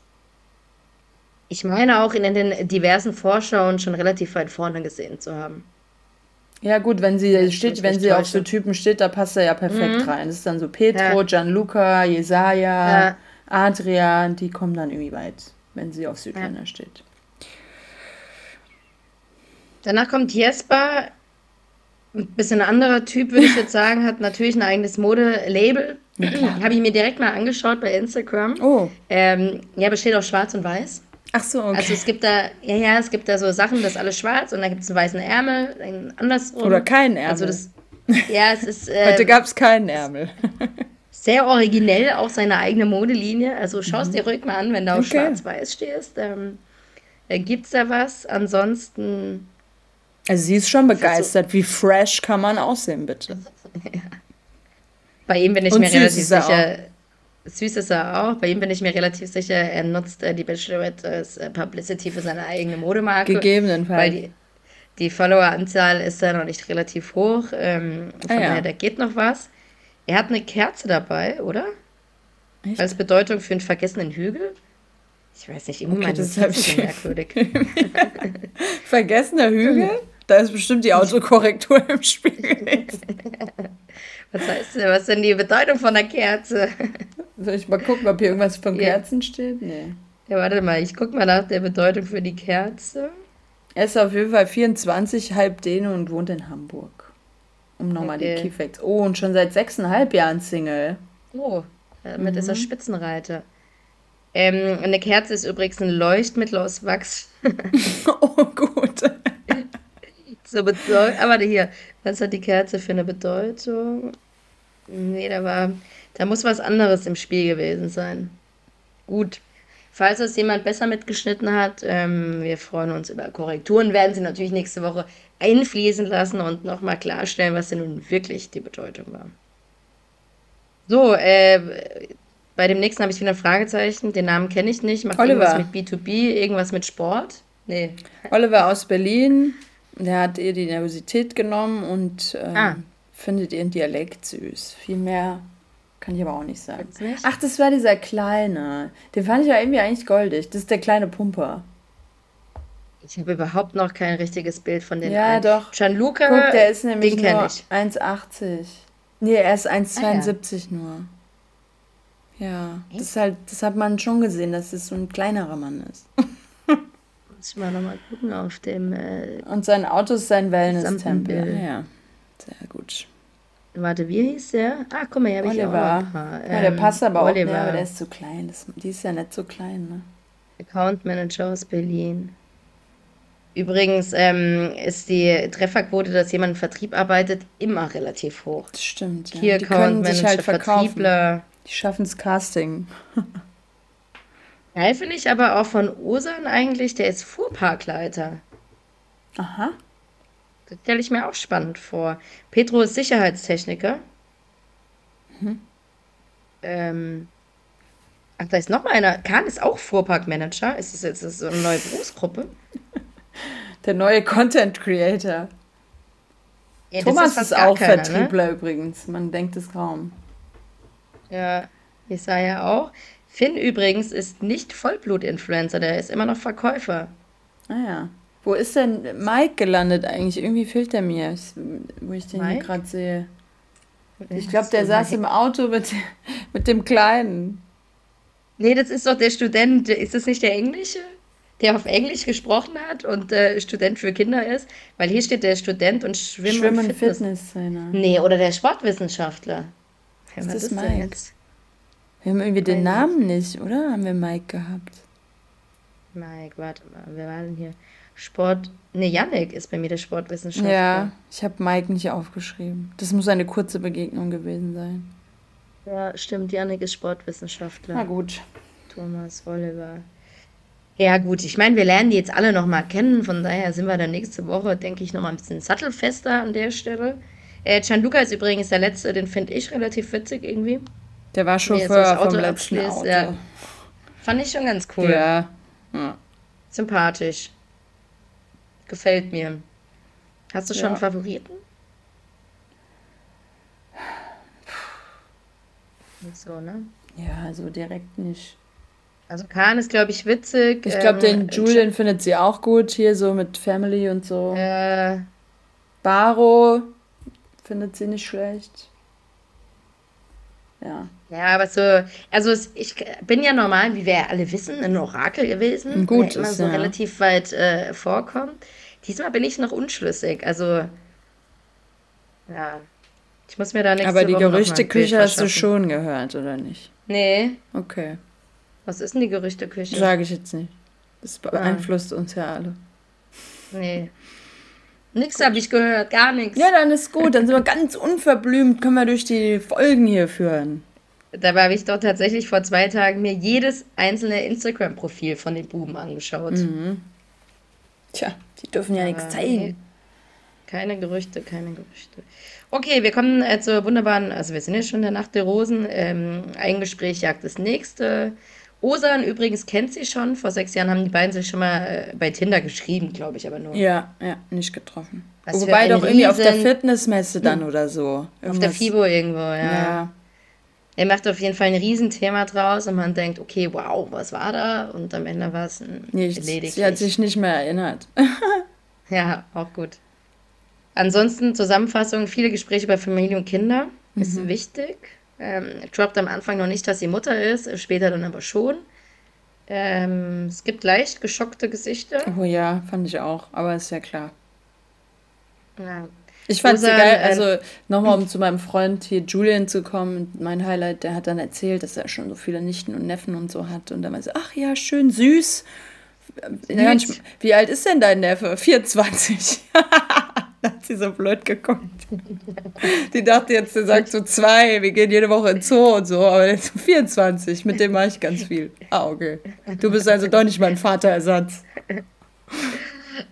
Ich meine auch in den diversen Vorschauen schon relativ weit vorne gesehen zu haben. Ja, gut, wenn sie ja, steht, wenn sie auf so Typen steht, da passt er ja perfekt mhm. rein. Das ist dann so Petro, ja. Gianluca, Jesaja, ja. Adrian, die kommen dann irgendwie weit, wenn sie auf Südländer ja. steht. Danach kommt Jesper, ein bisschen anderer Typ, würde ich jetzt sagen, hat natürlich ein eigenes Modelabel. Ja, Habe ich mir direkt mal angeschaut bei Instagram. Oh. Ähm, ja, besteht aus Schwarz und Weiß. Ach so, okay. Also es gibt da, ja, ja, es gibt da so Sachen, das ist alles schwarz und dann gibt es einen weißen Ärmel, einen andersrum. Oder keinen Ärmel. Also das, ja, es ist. Äh, Heute gab es keinen Ärmel. sehr originell, auch seine eigene Modelinie. Also schau es mhm. dir ruhig mal an, wenn du auf schwarz-weiß stehst. Ähm, äh, gibt es da was? Ansonsten. Also sie ist schon begeistert. So Wie fresh kann man aussehen, bitte? ja. Bei ihm bin ich und mir relativ sicher. Süß ist er auch. Bei ihm bin ich mir relativ sicher, er nutzt äh, die Bachelorette als äh, Publicity für seine eigene Modemarke. Gegebenenfalls. Weil die, die Follower-Anzahl ist ja noch nicht relativ hoch. Ähm, von ah, ja. daher, da geht noch was. Er hat eine Kerze dabei, oder? Echt? Als Bedeutung für einen vergessenen Hügel? Ich weiß nicht, irgendwie okay, das ist so merkwürdig. Vergessener Hügel? Da ist bestimmt die Autokorrektur im Spiel. Was heißt denn, was ist denn die Bedeutung von einer Kerze? Soll ich mal gucken, ob hier irgendwas von ja. Kerzen steht? Nee. Ja, warte mal, ich gucke mal nach der Bedeutung für die Kerze. Er ist auf jeden Fall 24, halb Däne und wohnt in Hamburg. Um nochmal okay. die Key Facts. Oh, und schon seit sechseinhalb Jahren Single. Oh, damit mhm. ist er Spitzenreiter. Ähm, eine Kerze ist übrigens ein Leuchtmittel aus Wachs. oh, gut. so bedeutet, aber hier, was hat die Kerze für eine Bedeutung? Nee, da war, da muss was anderes im Spiel gewesen sein. Gut. Falls es jemand besser mitgeschnitten hat, ähm, wir freuen uns über Korrekturen, werden sie natürlich nächste Woche einfließen lassen und nochmal klarstellen, was denn nun wirklich die Bedeutung war. So, äh, bei dem nächsten habe ich wieder ein Fragezeichen. Den Namen kenne ich nicht. Macht Oliver. irgendwas mit B2B, irgendwas mit Sport? Nee. Oliver aus Berlin. Der hat ihr die Nervosität genommen und ähm, ah. findet ihren Dialekt süß. Viel mehr kann ich aber auch nicht sagen. Nicht? Ach, das war dieser kleine. Den fand ich ja irgendwie eigentlich goldig. Das ist der kleine Pumper. Ich habe überhaupt noch kein richtiges Bild von den Ja, einen. doch. Gianluca, Guck, der ist nämlich nur 1,80. Nee, er ist 1,72 ah, ja. nur. Ja, das, halt, das hat man schon gesehen, dass es so ein kleinerer Mann ist. Muss mal nochmal gucken auf dem. Äh, Und sein Auto ist sein Wellness-Tempel. Ja, sehr gut. Warte, wie hieß der? Ah, guck mal, hier habe ich auch paar, ähm, Ja, der passt aber Oliver. auch, ne, aber der ist zu klein. Das, die ist ja nicht so klein, ne? Account Manager aus Berlin. Übrigens ähm, ist die Trefferquote, dass jemand im Vertrieb arbeitet, immer relativ hoch. Das stimmt, ja. Key Account Manager, halt Vertriebler. Die schaffen es Casting. Geil finde ich aber auch von Osan eigentlich, der ist Fuhrparkleiter. Aha. Das stelle ich mir auch spannend vor. Petro ist Sicherheitstechniker. Mhm. Ähm, ach, da ist noch einer. Kahn ist auch Fuhrparkmanager. Ist das jetzt so eine neue Berufsgruppe? Der neue Content Creator. Ja, Thomas ist, ist auch keiner, ne? Vertriebler ne? übrigens. Man denkt es kaum. Ja, Jesaja auch. Finn übrigens ist nicht Vollblut-Influencer, der ist immer noch Verkäufer. Ah ja. Wo ist denn Mike gelandet eigentlich? Irgendwie fehlt er mir, wo ich den gerade sehe. Ich glaube, der saß Mike? im Auto mit, mit dem Kleinen. Nee, das ist doch der Student. Ist das nicht der Englische? Der auf Englisch gesprochen hat und äh, Student für Kinder ist? Weil hier steht der Student und Schwimmen, Schwimmen und Fitness. Fitnesstrainer. Nee, oder der Sportwissenschaftler. Ist das, das Mike? Wir haben irgendwie den Namen nicht, oder? Haben wir Mike gehabt? Mike, warte mal, wer war denn hier? Sport. Ne, Yannick ist bei mir der Sportwissenschaftler. Ja, ich habe Mike nicht aufgeschrieben. Das muss eine kurze Begegnung gewesen sein. Ja, stimmt, Yannick ist Sportwissenschaftler. Na gut. Thomas Oliver. Ja, gut, ich meine, wir lernen die jetzt alle nochmal kennen, von daher sind wir dann nächste Woche, denke ich, nochmal ein bisschen sattelfester an der Stelle. Äh, Gianluca ist übrigens der Letzte, den finde ich relativ witzig irgendwie. Der war Chauffeur vom letzten Auto. Ja. Fand ich schon ganz cool. Ja. ja. Sympathisch. Gefällt mir. Hast du schon ja. Favoriten? Nicht so, ne? Ja, so direkt nicht. Also Kahn ist, glaube ich, witzig. Ich glaube, ähm, den Julian findet sie auch gut, hier so mit Family und so. Äh, Baro findet sie nicht schlecht. Ja. Ja, aber so, also ich bin ja normal, wie wir ja alle wissen, ein Orakel gewesen. Gut, der immer so ja. relativ weit äh, vorkommt. Diesmal bin ich noch unschlüssig. Also, ja. Ich muss mir da nichts Aber die Gerüchteküche hast du schon gehört, oder nicht? Nee. Okay. Was ist denn die Gerüchteküche? Sage ich jetzt nicht. Das beeinflusst ah. uns ja alle. Nee. Nix habe ich gehört, gar nichts. Ja, dann ist gut. Dann sind wir ganz unverblümt, können wir durch die Folgen hier führen. Dabei habe ich doch tatsächlich vor zwei Tagen mir jedes einzelne Instagram-Profil von den Buben angeschaut. Mhm. Tja, die dürfen ja nichts zeigen. Keine Gerüchte, keine Gerüchte. Okay, wir kommen äh, zur wunderbaren, also wir sind ja schon in der Nacht der Rosen. Ähm, ein Gespräch jagt das nächste. Osan übrigens kennt sie schon. Vor sechs Jahren haben die beiden sich schon mal äh, bei Tinder geschrieben, glaube ich, aber nur. Ja, ja, nicht getroffen. Was Wobei doch irgendwie auf der Fitnessmesse dann oder so. Irgendwas. Auf der FIBO irgendwo, ja. ja. Er macht auf jeden Fall ein Riesenthema draus und man denkt, okay, wow, was war da? Und am Ende war es ein Nichts. Lediglich. Sie hat sich nicht mehr erinnert. ja, auch gut. Ansonsten Zusammenfassung, viele Gespräche über Familie und Kinder. Mhm. Ist wichtig. Ähm, droppt am Anfang noch nicht, dass sie Mutter ist, später dann aber schon. Ähm, es gibt leicht geschockte Gesichter. Oh ja, fand ich auch, aber ist ja klar. Ja. Ich fand es geil, also nochmal um zu meinem Freund hier Julian zu kommen, mein Highlight, der hat dann erzählt, dass er schon so viele Nichten und Neffen und so hat und dann meinte ach ja, schön süß. Wie alt ist denn dein Neffe? 24. hat sie so blöd geguckt. Die dachte jetzt, der sagt so zwei, wir gehen jede Woche in Zoo und so, aber jetzt 24, mit dem mache ich ganz viel. Ah, okay. Du bist also doch nicht mein Vaterersatz.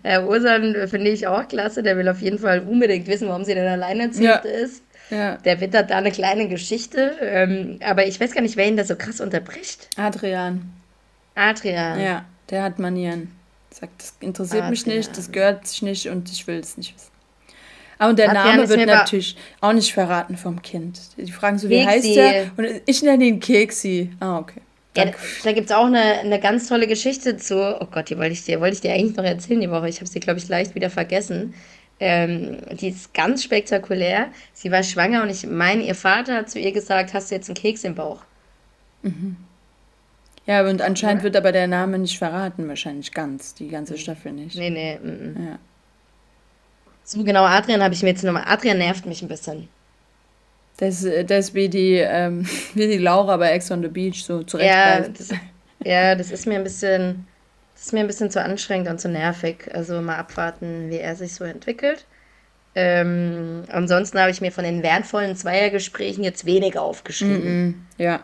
Herr Ursan finde ich auch klasse, der will auf jeden Fall unbedingt wissen, warum sie denn alleinerziehend ja. ist. Ja. Der wittert da eine kleine Geschichte, ähm, aber ich weiß gar nicht, wer ihn da so krass unterbricht. Adrian. Adrian. Ja, der hat Manieren. Sagt, das interessiert Adrian. mich nicht, das gehört sich nicht und ich will es nicht wissen. Ah, und der Adrian Name wird natürlich auch nicht verraten vom Kind. Die fragen so, wie Keksi. heißt der? Und ich nenne ihn Keksi. Ah, okay. Ja, da gibt es auch eine, eine ganz tolle Geschichte zu. Oh Gott, die wollte ich dir, wollte ich dir eigentlich noch erzählen die Woche. Ich habe sie, glaube ich, leicht wieder vergessen. Ähm, die ist ganz spektakulär. Sie war schwanger und ich meine, ihr Vater hat zu ihr gesagt, hast du jetzt einen Keks im Bauch? Mhm. Ja, und anscheinend ja. wird aber der Name nicht verraten, wahrscheinlich ganz, die ganze Staffel nicht. Nee, nee. M -m. Ja. So genau, Adrian habe ich mir jetzt nochmal. Adrian nervt mich ein bisschen. Das, das ist wie die, ähm, wie die Laura bei Ex on the Beach, so zurecht. Ja, das, ja, das ist mir ein bisschen, das ist mir ein bisschen zu anstrengend und zu nervig. Also mal abwarten, wie er sich so entwickelt. Ähm, ansonsten habe ich mir von den wertvollen Zweiergesprächen jetzt weniger aufgeschrieben. Mm -mm, ja.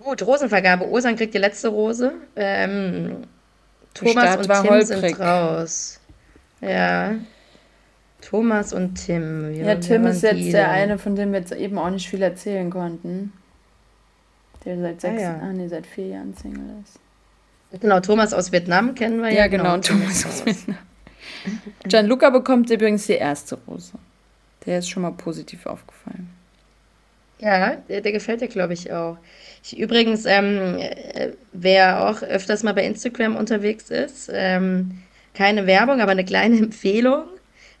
Gut, Rosenvergabe. Osan kriegt die letzte Rose. Ähm, Thomas und Tim holprig. sind raus. Ja. Thomas und Tim. ja, Tim ist jetzt der eine, von dem wir jetzt eben auch nicht viel erzählen konnten. Der seit sechs, ah, ja. ah nee, seit vier Jahren Single ist. Genau, Thomas aus Vietnam kennen wir ja. Ja, genau, genau Thomas aus Vietnam. Gianluca bekommt übrigens die erste Rose. Der ist schon mal positiv aufgefallen. Ja, der, der gefällt dir, glaube ich, auch. Ich, übrigens, ähm, äh, wer auch öfters mal bei Instagram unterwegs ist, ähm, keine Werbung, aber eine kleine Empfehlung.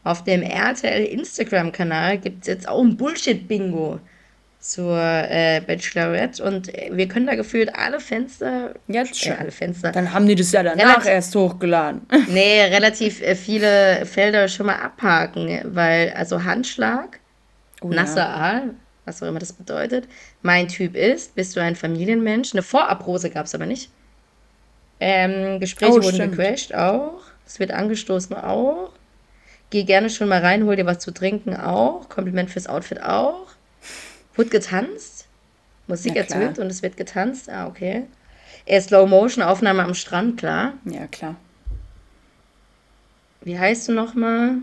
Auf dem RTL Instagram-Kanal gibt es jetzt auch ein Bullshit-Bingo zur äh, Bachelorette und wir können da gefühlt alle Fenster. Jetzt schon. Äh, alle Fenster. Dann haben die das ja danach relativ, erst hochgeladen. Nee, relativ äh, viele Felder schon mal abhaken, weil also Handschlag, oh, nasser ja. Aal, was auch immer das bedeutet. Mein Typ ist, bist du ein Familienmensch? Eine Vorabrose gab es aber nicht. Ähm, Gespräche oh, wurden gecrashed auch. Es wird angestoßen auch. Geh gerne schon mal rein, hol dir was zu trinken auch. Kompliment fürs Outfit auch. Wird getanzt? Musik ja, erzählt und es wird getanzt? Ah, okay. Er Slow-Motion-Aufnahme am Strand, klar. Ja, klar. Wie heißt du nochmal?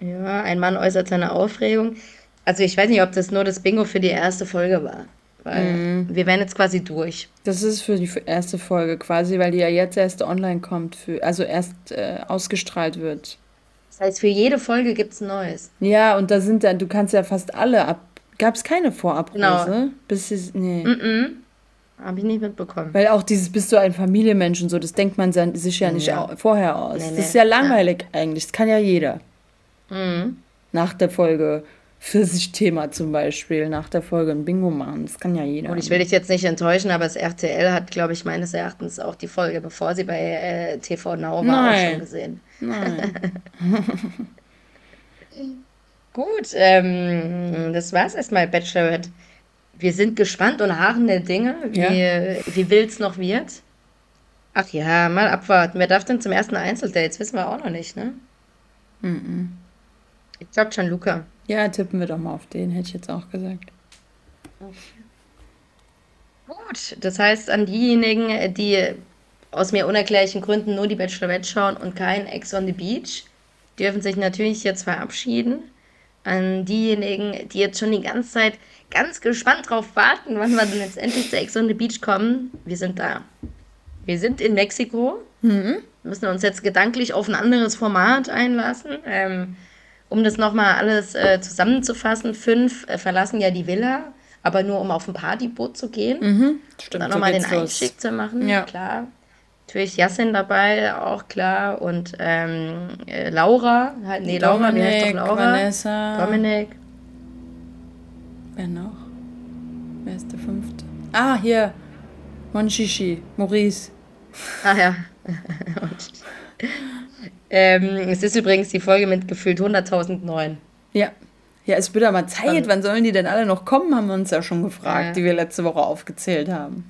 Ja, ein Mann äußert seine Aufregung. Also ich weiß nicht, ob das nur das Bingo für die erste Folge war. Weil mm. wir werden jetzt quasi durch. Das ist für die erste Folge quasi, weil die ja jetzt erst online kommt, für, also erst äh, ausgestrahlt wird. Das heißt, für jede Folge gibt es ein neues. Ja, und da sind dann, du kannst ja fast alle ab Gab es keine Vorabrose? Genau. Bis sie, nee. Mm -mm. Habe ich nicht mitbekommen. Weil auch dieses bist du ein Familienmensch und so, das denkt man sich ja nicht ja. vorher aus. Nee, nee. Das ist ja langweilig ja. eigentlich. Das kann ja jeder. Mhm. Nach der Folge Pfirsich-Thema zum Beispiel, nach der Folge ein Bingo machen. Das kann ja jeder. Und ich will dich jetzt nicht enttäuschen, aber das RTL hat, glaube ich, meines Erachtens auch die Folge, bevor sie bei äh, TV Now war, Nein. auch schon gesehen. Nein. Gut, ähm, das war's erstmal, Bachelorette. Wir sind gespannt und harren der Dinge, wie, ja. wie wild es noch wird. Ach ja, mal abwarten. Wer darf denn zum ersten Einzeldate? Das wissen wir auch noch nicht, ne? Mhm. Ich glaube schon Luca. Ja, tippen wir doch mal auf den, hätte ich jetzt auch gesagt. Okay. Gut, das heißt an diejenigen, die aus mir unerklärlichen Gründen nur die Bachelorette schauen und kein Ex on the Beach, dürfen sich natürlich jetzt verabschieden an diejenigen, die jetzt schon die ganze Zeit ganz gespannt drauf warten, wann wir denn jetzt endlich zu Ex on the Beach kommen. Wir sind da. Wir sind in Mexiko. Mhm. Müssen uns jetzt gedanklich auf ein anderes Format einlassen. Ähm, um das nochmal alles äh, zusammenzufassen, fünf äh, verlassen ja die Villa, aber nur um auf ein Partyboot zu gehen. Mhm. Stimmt, und dann nochmal den Einstieg zu machen. Ja. Klar. Natürlich Yassin dabei, auch klar. Und ähm, äh, Laura, halt, nee, Laura, Dominik, wie heißt doch Laura? Vanessa. Dominik. Wer noch? Wer ist der fünfte? Ah, hier. Monchichi, Maurice. Ah ja. ähm, es ist übrigens die Folge mit gefühlt 100.009. Ja. Ja, es wird aber Zeit. Um, Wann sollen die denn alle noch kommen, haben wir uns ja schon gefragt, ja. die wir letzte Woche aufgezählt haben.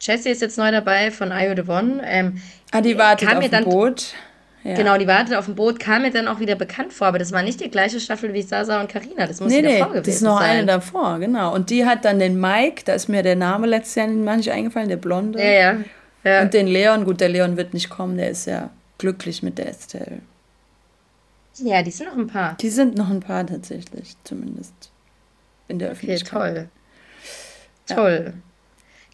Jessie ist jetzt neu dabei von Io Devon. Ähm, ah, die wartet auf dem Boot. Ja. Genau, die wartet auf dem Boot, kam mir dann auch wieder bekannt vor, aber das war nicht die gleiche Staffel wie Sasa und Karina. Das muss nee, nee, davor gewesen Das ist noch sein. eine davor, genau. Und die hat dann den Mike, da ist mir der Name letztes Jahr nicht eingefallen, der Blonde. Ja, ja, ja. Und den Leon, gut, der Leon wird nicht kommen, der ist ja glücklich mit der Estelle. Ja, die sind noch ein paar. Die sind noch ein paar tatsächlich, zumindest in der okay, Öffentlichkeit. Toll. Toll.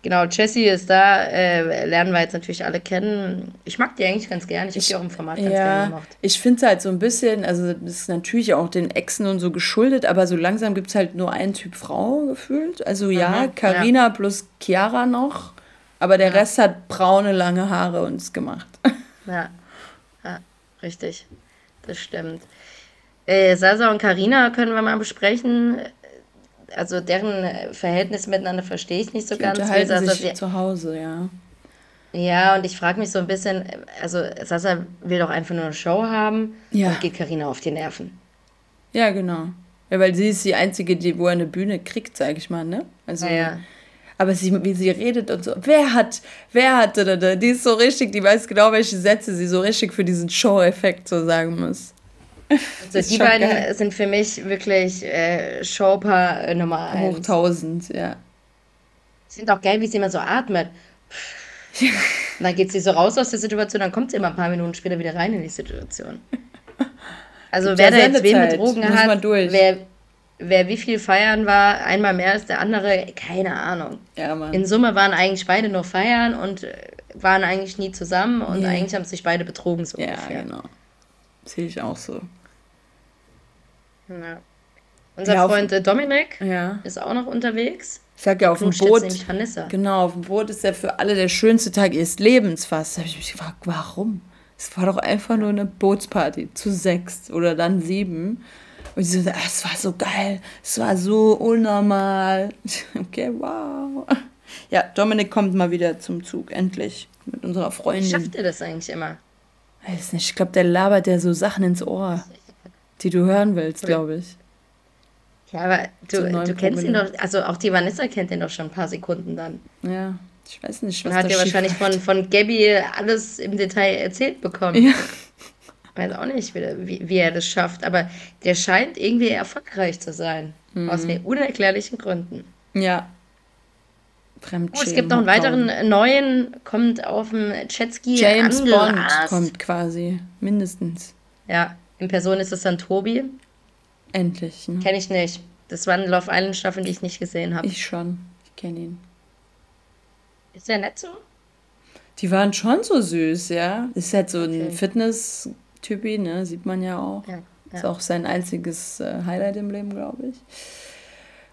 Genau, Jessie ist da, äh, lernen wir jetzt natürlich alle kennen. Ich mag die eigentlich ganz gerne, ich habe die auch im Format ganz ja, gerne gemacht. Ich finde es halt so ein bisschen, also das ist natürlich auch den Exen und so geschuldet, aber so langsam gibt es halt nur einen Typ Frau gefühlt. Also ja, Karina ja. plus Chiara noch, aber der ja. Rest hat braune, lange Haare uns gemacht. Ja, ja richtig, das stimmt. Äh, Sasa und Karina können wir mal besprechen also deren Verhältnis miteinander verstehe ich nicht so die ganz. Unterhalten also, sich zu Hause, ja. Ja, und ich frage mich so ein bisschen, also Sasa will doch einfach nur eine Show haben ja. und geht Karina auf die Nerven. Ja, genau. Ja, weil sie ist die Einzige, die wo eine Bühne kriegt, sage ich mal, ne? Also, ja, ja. Aber sie, wie sie redet und so, wer hat, wer hat, da, da, die ist so richtig, die weiß genau, welche Sätze sie so richtig für diesen Show-Effekt so sagen muss. Also die beiden geil. sind für mich wirklich äh, Showpaar äh, Nummer 1. Hoch 1000, ja. Sind auch geil, wie sie immer so atmet. Und dann geht sie so raus aus der Situation, dann kommt sie immer ein paar Minuten später wieder rein in die Situation. Also wer da jetzt wen betrogen hat, wer, wer wie viel feiern war, einmal mehr als der andere, keine Ahnung. Ja, Mann. In Summe waren eigentlich beide nur feiern und äh, waren eigentlich nie zusammen und yeah. eigentlich haben sich beide betrogen so ja, ungefähr. genau. Sehe ich auch so. Ja. Unser ja, Freund äh, Dominik ja. ist auch noch unterwegs. Ich sag ja, auf dem Boot. Genau, auf dem Boot ist ja für alle der schönste Tag ihres Lebens fast. Da habe ich mich gefragt, warum? Es war doch einfach nur eine Bootsparty zu sechs oder dann sieben. Und sie so, es war so geil, es war so unnormal. Okay, wow. Ja, Dominik kommt mal wieder zum Zug, endlich. Mit unserer Freundin. Wie schafft er das eigentlich immer? Weiß nicht, ich glaube, der labert dir so Sachen ins Ohr, die du hören willst, glaube ich. Ja, aber du, du kennst ihn doch, also auch die Vanessa kennt ihn doch schon ein paar Sekunden dann. Ja, ich weiß nicht, was Man hat ja wahrscheinlich von, von Gabby alles im Detail erzählt bekommen. Ja. Weiß auch nicht, wie, wie er das schafft, aber der scheint irgendwie erfolgreich zu sein. Mhm. Aus unerklärlichen Gründen. Ja. Oh, es gibt noch einen weiteren neuen, kommt auf dem Jetski. James Bond kommt quasi, mindestens. Ja, in Person ist es dann Tobi. Endlich. Ne? Kenne ich nicht. Das waren Love Island Staffeln, die ich nicht gesehen habe. Ich schon. Ich kenne ihn. Ist der nett so? Die waren schon so süß, ja. Ist halt so ein okay. Fitness-Typi, ne? Sieht man ja auch. Ja, ja. Ist auch sein einziges äh, Highlight im Leben, glaube ich.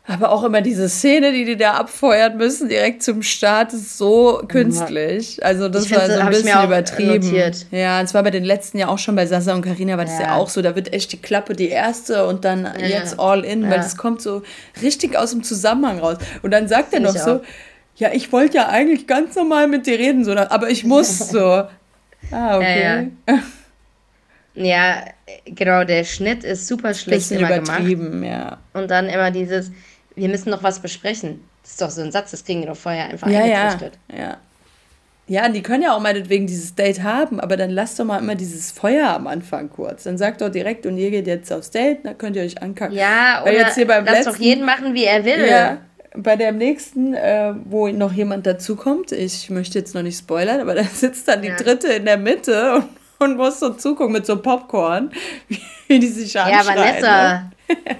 Aber auch immer diese Szene, die die da abfeuern müssen, direkt zum Start, ist so künstlich. Also das war so ein bisschen übertrieben. Notiert. Ja, und zwar bei den letzten ja auch schon bei Sasa und Karina war das ja. ja auch so. Da wird echt die Klappe die erste und dann ja. jetzt all in, ja. weil das kommt so richtig aus dem Zusammenhang raus. Und dann sagt er noch so, ja, ich wollte ja eigentlich ganz normal mit dir reden, so, aber ich muss so. Ah, okay. Ja, genau, der Schnitt ist super schlecht immer übertrieben, gemacht. ja. Und dann immer dieses, wir müssen noch was besprechen. Das ist doch so ein Satz, das kriegen die doch vorher einfach ja, eingeflüchtet. Ja, ja. Ja, die können ja auch meinetwegen dieses Date haben, aber dann lasst doch mal immer dieses Feuer am Anfang kurz. Dann sagt doch direkt, und ihr geht jetzt aufs Date, dann könnt ihr euch ankacken. Ja, Weil oder jetzt hier beim lass letzten, doch jeden machen, wie er will. Ja, bei dem nächsten, äh, wo noch jemand dazukommt, ich möchte jetzt noch nicht spoilern, aber da sitzt dann die ja. dritte in der Mitte und, und muss so zugucken mit so Popcorn, wie die sich anschreien. Ja, Vanessa. Ne?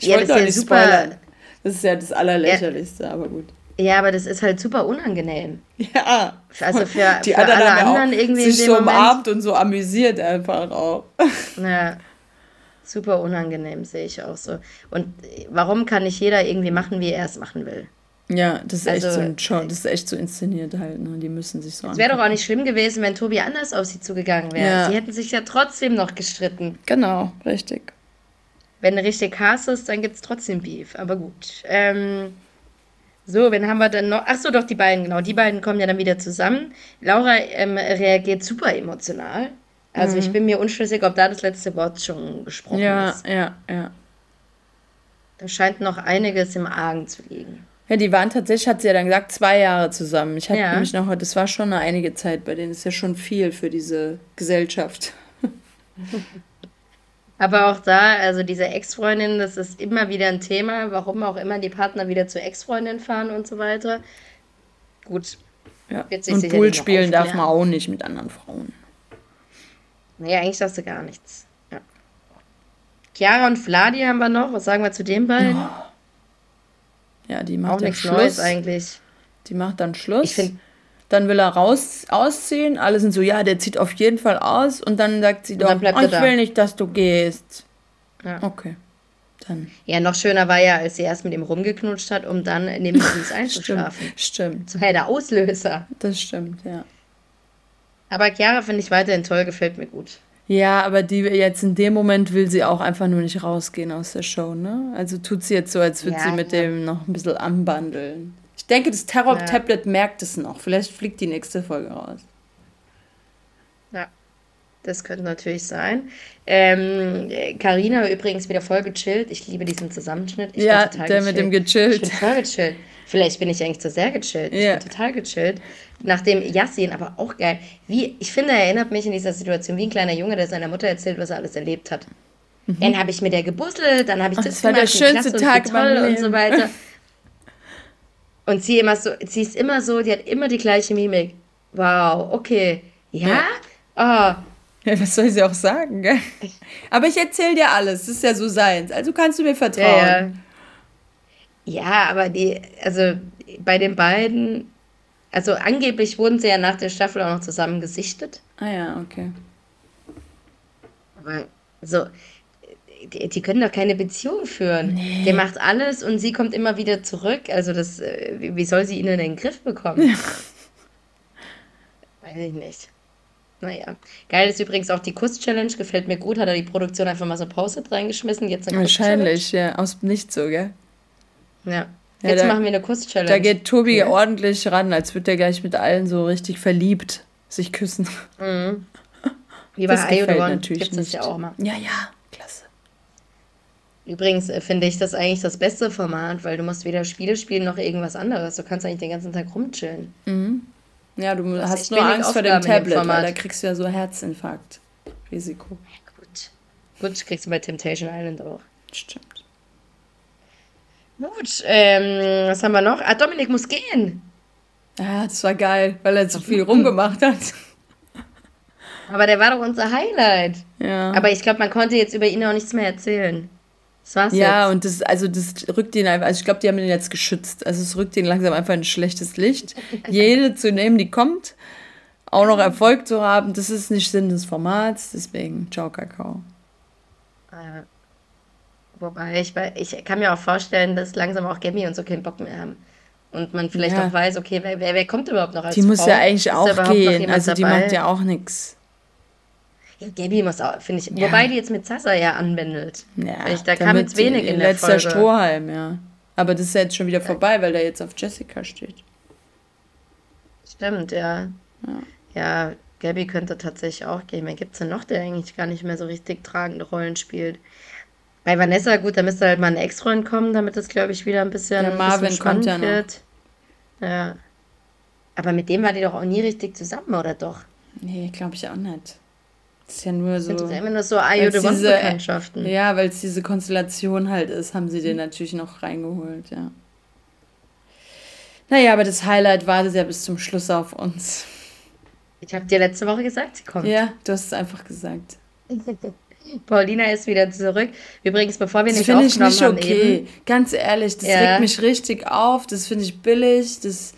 ich ja, wollte doch nicht super, spoilern. Das ist ja das Allerlächerlichste, ja. aber gut. Ja, aber das ist halt super unangenehm. Ja. Also für, die für alle anderen irgendwie. Sich so umarmt und so amüsiert einfach auch. Ja. Super unangenehm, sehe ich auch so. Und warum kann nicht jeder irgendwie machen, wie er es machen will? Ja, das ist also, echt so ein Show, das ist echt so inszeniert halt, ne? Die müssen sich so Es wäre doch auch nicht schlimm gewesen, wenn Tobi anders auf sie zugegangen wäre. Ja. Sie hätten sich ja trotzdem noch gestritten. Genau, richtig. Wenn du richtig Hass ist, dann gibt es trotzdem Beef. Aber gut. Ähm, so, wen haben wir denn noch? Ach so, doch, die beiden, genau. Die beiden kommen ja dann wieder zusammen. Laura ähm, reagiert super emotional. Also mhm. ich bin mir unschlüssig, ob da das letzte Wort schon gesprochen ja, ist. Ja, ja, ja. Da scheint noch einiges im Argen zu liegen. Ja, die waren tatsächlich, hat sie ja dann gesagt, zwei Jahre zusammen. Ich hatte ja. nämlich noch, das war schon eine einige Zeit bei denen. Das ist ja schon viel für diese Gesellschaft. Aber auch da, also diese Ex-Freundin, das ist immer wieder ein Thema, warum auch immer die Partner wieder zur Ex-Freundin fahren und so weiter. Gut. Ja. und Pool spielen darf man auch nicht mit anderen Frauen. Nee, eigentlich darfst du gar nichts. Ja. Chiara und Vladi haben wir noch. Was sagen wir zu den beiden? Oh. Ja, die macht auch nichts Schluss. Neues eigentlich. Die macht dann Schluss. Ich finde dann will er raus ausziehen. Alle sind so, ja, der zieht auf jeden Fall aus. Und dann sagt sie doch, oh, ich will nicht, dass du gehst. Ja. Okay. Dann. Ja, noch schöner war ja, als sie erst mit ihm rumgeknutscht hat, um dann neben ihm einzuschlafen. Stimmt. stimmt. So, hey, der Auslöser. Das stimmt, ja. Aber Chiara finde ich weiterhin toll, gefällt mir gut. Ja, aber die jetzt in dem Moment will sie auch einfach nur nicht rausgehen aus der Show, ne? Also tut sie jetzt so, als würde ja, sie mit ja. dem noch ein bisschen anbandeln denke, das Terror-Tablet ja. merkt es noch. Vielleicht fliegt die nächste Folge raus. Ja, das könnte natürlich sein. Ähm, Carina ähm, übrigens wieder voll gechillt. Ich liebe diesen Zusammenschnitt. Ich ja, der gechillt. mit dem gechillt. Ich bin voll gechillt. Vielleicht bin ich eigentlich zu sehr gechillt. Ja. Ich bin total gechillt. Nachdem Yassin, aber auch geil, wie, ich finde, er erinnert mich in dieser Situation wie ein kleiner Junge, der seiner Mutter erzählt, was er alles erlebt hat. Mhm. Dann habe ich mit der gebusselt, dann habe ich Ach, das, das war der schönste Tag toll und so weiter. Und sie immer so, sie ist immer so, die hat immer die gleiche Mimik. Wow, okay. Ja? ja. Ah. Ja, was soll sie auch sagen, gell? Aber ich erzähle dir alles, das ist ja so seins. Also kannst du mir vertrauen. Ja, ja. ja, aber die, also bei den beiden, also angeblich wurden sie ja nach der Staffel auch noch zusammen gesichtet. Ah ja, okay. Aber so, die, die, können doch keine Beziehung führen. Nee. Der macht alles und sie kommt immer wieder zurück. Also das, äh, wie soll sie ihn in den Griff bekommen? Ja. Weiß ich nicht. Naja. Geil ist übrigens auch die Kuss-Challenge. Gefällt mir gut. Hat er die Produktion einfach mal so Pause reingeschmissen. Jetzt eine Wahrscheinlich, ja. Aus nichts so, gell? Ja. Jetzt ja, da, machen wir eine Kuss-Challenge. Da geht Tobi ja. ordentlich ran, als würde er gleich mit allen so richtig verliebt sich küssen. Mhm. Wie bei Ayodon gibt es ja auch mal. Ja, ja, klasse. Übrigens äh, finde ich das eigentlich das beste Format, weil du musst weder Spiele spielen noch irgendwas anderes. Du kannst eigentlich den ganzen Tag rumchillen. Mhm. Ja, du, du hast nur Angst vor dem Tablet, dem weil da kriegst du ja so Herzinfarkt. Risiko. gut. Gut, kriegst du bei Temptation Island auch. Stimmt. Gut, ähm, was haben wir noch? Ah, Dominik muss gehen. Ja, das war geil, weil er so viel rumgemacht hat. Aber der war doch unser Highlight. Ja. Aber ich glaube, man konnte jetzt über ihn auch nichts mehr erzählen. Das war's ja, jetzt. und das, also das rückt ihn einfach, also ich glaube, die haben ihn jetzt geschützt. Also es rückt ihn langsam einfach in ein schlechtes Licht. Jede zu nehmen, die kommt, auch noch Erfolg zu haben, das ist nicht Sinn des Formats, deswegen ciao Kakao. Äh, wobei, ich, ich kann mir auch vorstellen, dass langsam auch Gabby und so keinen Bock mehr haben. Und man vielleicht ja. auch weiß, okay, wer, wer, wer kommt überhaupt noch als Die Frau? muss ja eigentlich auch gehen, also die macht ja auch nichts. Ja, Gabi muss auch, finde ich. Ja. Wobei die jetzt mit Sasa ja anbändelt. Ja, ich, da kam jetzt wenig in der letzter Folge. Strohhalm, ja. Aber das ist ja jetzt schon wieder vorbei, weil der jetzt auf Jessica steht. Stimmt, ja. Ja, ja Gabby könnte tatsächlich auch gehen. Wer gibt es denn noch, der eigentlich gar nicht mehr so richtig tragende Rollen spielt? Bei Vanessa, gut, da müsste halt mal ein Ex-Freund kommen, damit das, glaube ich, wieder ein bisschen, der Marvin bisschen kommt ja wird. Noch. Ja. Aber mit dem war die doch auch nie richtig zusammen, oder doch? Nee, glaube ich auch nicht. Das ist ja nur so. Das ist immer nur so Ayode Bekanntschaften. Ja, weil es diese Konstellation halt ist, haben sie den natürlich noch reingeholt, ja. Naja, aber das Highlight wartet ja bis zum Schluss auf uns. Ich habe dir letzte Woche gesagt, sie kommt. Ja, du hast es einfach gesagt. Paulina ist wieder zurück. Übrigens, bevor wir das nicht aufgenommen ich nicht haben, okay. Eben, Ganz ehrlich, das ja. regt mich richtig auf. Das finde ich billig. Das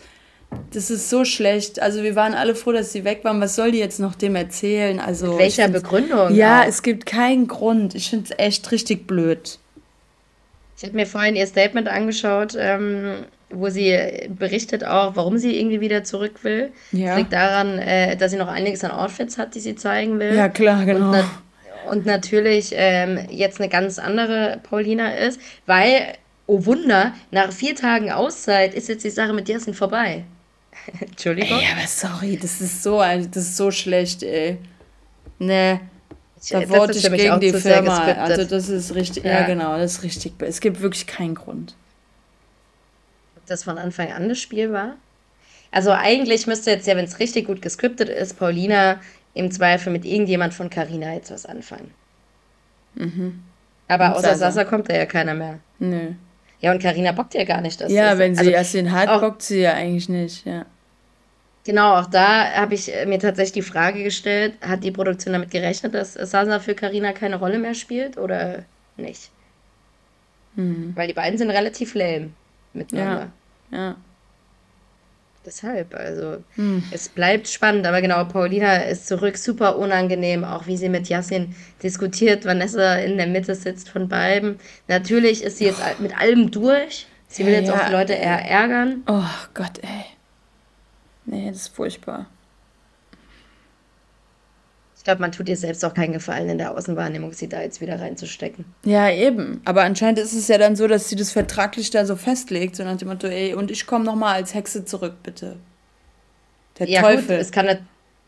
das ist so schlecht. Also wir waren alle froh, dass sie weg waren. Was soll die jetzt noch dem erzählen? Also Mit welcher Begründung? Ja, auch? es gibt keinen Grund. Ich finde es echt richtig blöd. Ich habe mir vorhin ihr Statement angeschaut, ähm, wo sie berichtet auch, warum sie irgendwie wieder zurück will. Ja. Das liegt daran, äh, dass sie noch einiges an Outfits hat, die sie zeigen will. Ja, klar, genau. Und, na und natürlich ähm, jetzt eine ganz andere Paulina ist, weil, oh Wunder, nach vier Tagen Auszeit ist jetzt die Sache mit Jasin vorbei. Entschuldigung. Ey, aber sorry, das ist so, das ist so schlecht, ey. Nee. Da wurde ich gegen die Firma. Also das ist richtig, ja. ja. genau, das ist richtig. Es gibt wirklich keinen Grund. Ob das von Anfang an das Spiel war? Also eigentlich müsste jetzt ja, wenn es richtig gut geskriptet ist, Paulina im Zweifel mit irgendjemand von Carina jetzt was anfangen. Mhm. Aber und außer Sasa. Sasa kommt da ja keiner mehr. Nö. Ja, und Karina bockt ja gar nicht. Dass ja, wenn sie also, den hat, auch, bockt sie ja eigentlich nicht, ja. Genau, auch da habe ich mir tatsächlich die Frage gestellt, hat die Produktion damit gerechnet, dass Sasa für Karina keine Rolle mehr spielt oder nicht? Mhm. Weil die beiden sind relativ lame miteinander. Ja. ja. Deshalb, also hm. es bleibt spannend, aber genau, Paulina ist zurück, super unangenehm, auch wie sie mit Yassin diskutiert, Vanessa in der Mitte sitzt von beiden. Natürlich ist sie jetzt oh. mit allem durch. Sie will ja, jetzt ja. auch die Leute eher ärgern. Oh Gott, ey. Nee, das ist furchtbar. Ich glaube, man tut ihr selbst auch keinen Gefallen in der Außenwahrnehmung, sie da jetzt wieder reinzustecken. Ja, eben. Aber anscheinend ist es ja dann so, dass sie das vertraglich da so festlegt, so nach dem Motto, ey, und ich komme nochmal als Hexe zurück, bitte. Der ja, Teufel. Gut, es kann,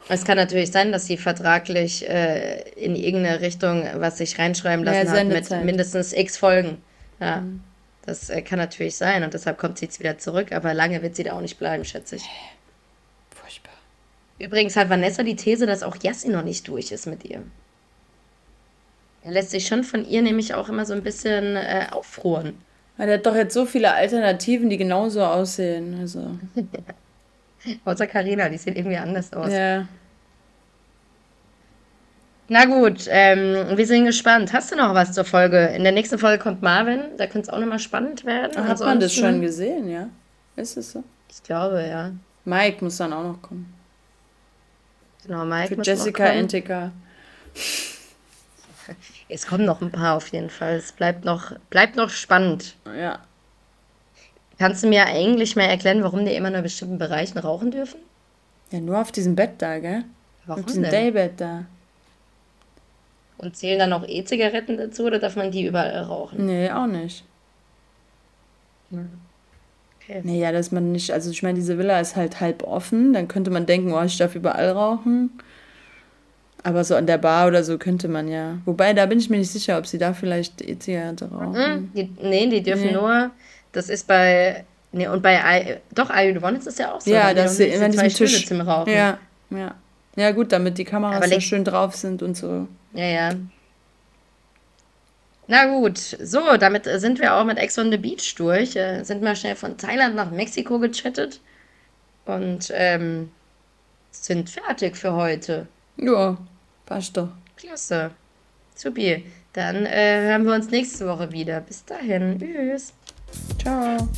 es kann natürlich sein, dass sie vertraglich äh, in irgendeine Richtung was sich reinschreiben lassen ja, hat mit mindestens x Folgen. Ja, mhm. das äh, kann natürlich sein und deshalb kommt sie jetzt wieder zurück, aber lange wird sie da auch nicht bleiben, schätze ich. Übrigens hat Vanessa die These, dass auch Yassi noch nicht durch ist mit ihr. Er lässt sich schon von ihr nämlich auch immer so ein bisschen äh, auffroren. Weil er hat doch jetzt so viele Alternativen, die genauso aussehen. Also. Außer Karina, die sieht irgendwie anders aus. Ja. Na gut, ähm, wir sind gespannt. Hast du noch was zur Folge? In der nächsten Folge kommt Marvin, da könnte es auch nochmal spannend werden. Hat man das schon gesehen, ja? Ist es so? Ich glaube, ja. Mike muss dann auch noch kommen. Genau, Mike Für Jessica Antica. Es kommen noch ein paar auf jeden Fall. Es bleibt noch, bleibt noch spannend. Ja. Kannst du mir eigentlich mal erklären, warum die immer nur in bestimmten Bereichen rauchen dürfen? Ja, nur auf diesem Bett da, gell? Warum auf diesem Daybett da. Und zählen dann auch E-Zigaretten dazu oder darf man die überall rauchen? Nee, auch nicht. Okay. Naja, dass man nicht, also ich meine, diese Villa ist halt halb offen, dann könnte man denken, oh, ich darf überall rauchen. Aber so an der Bar oder so könnte man ja. Wobei, da bin ich mir nicht sicher, ob sie da vielleicht E-Zigarette rauchen. Mhm, die, nee, die dürfen nee. nur, das ist bei, nee, und bei, I, doch, I One ist das ja auch so. Ja, dass sie in diesem Tisch. Rauchen. Ja, ja. Ja, gut, damit die Kameras so schön drauf sind und so. Ja, ja. Na gut, so, damit sind wir auch mit Ex on the Beach durch. Äh, sind wir schnell von Thailand nach Mexiko gechattet und ähm, sind fertig für heute. Ja, passt doch. Klasse. Supi. Dann äh, hören wir uns nächste Woche wieder. Bis dahin. Tschüss. Ciao.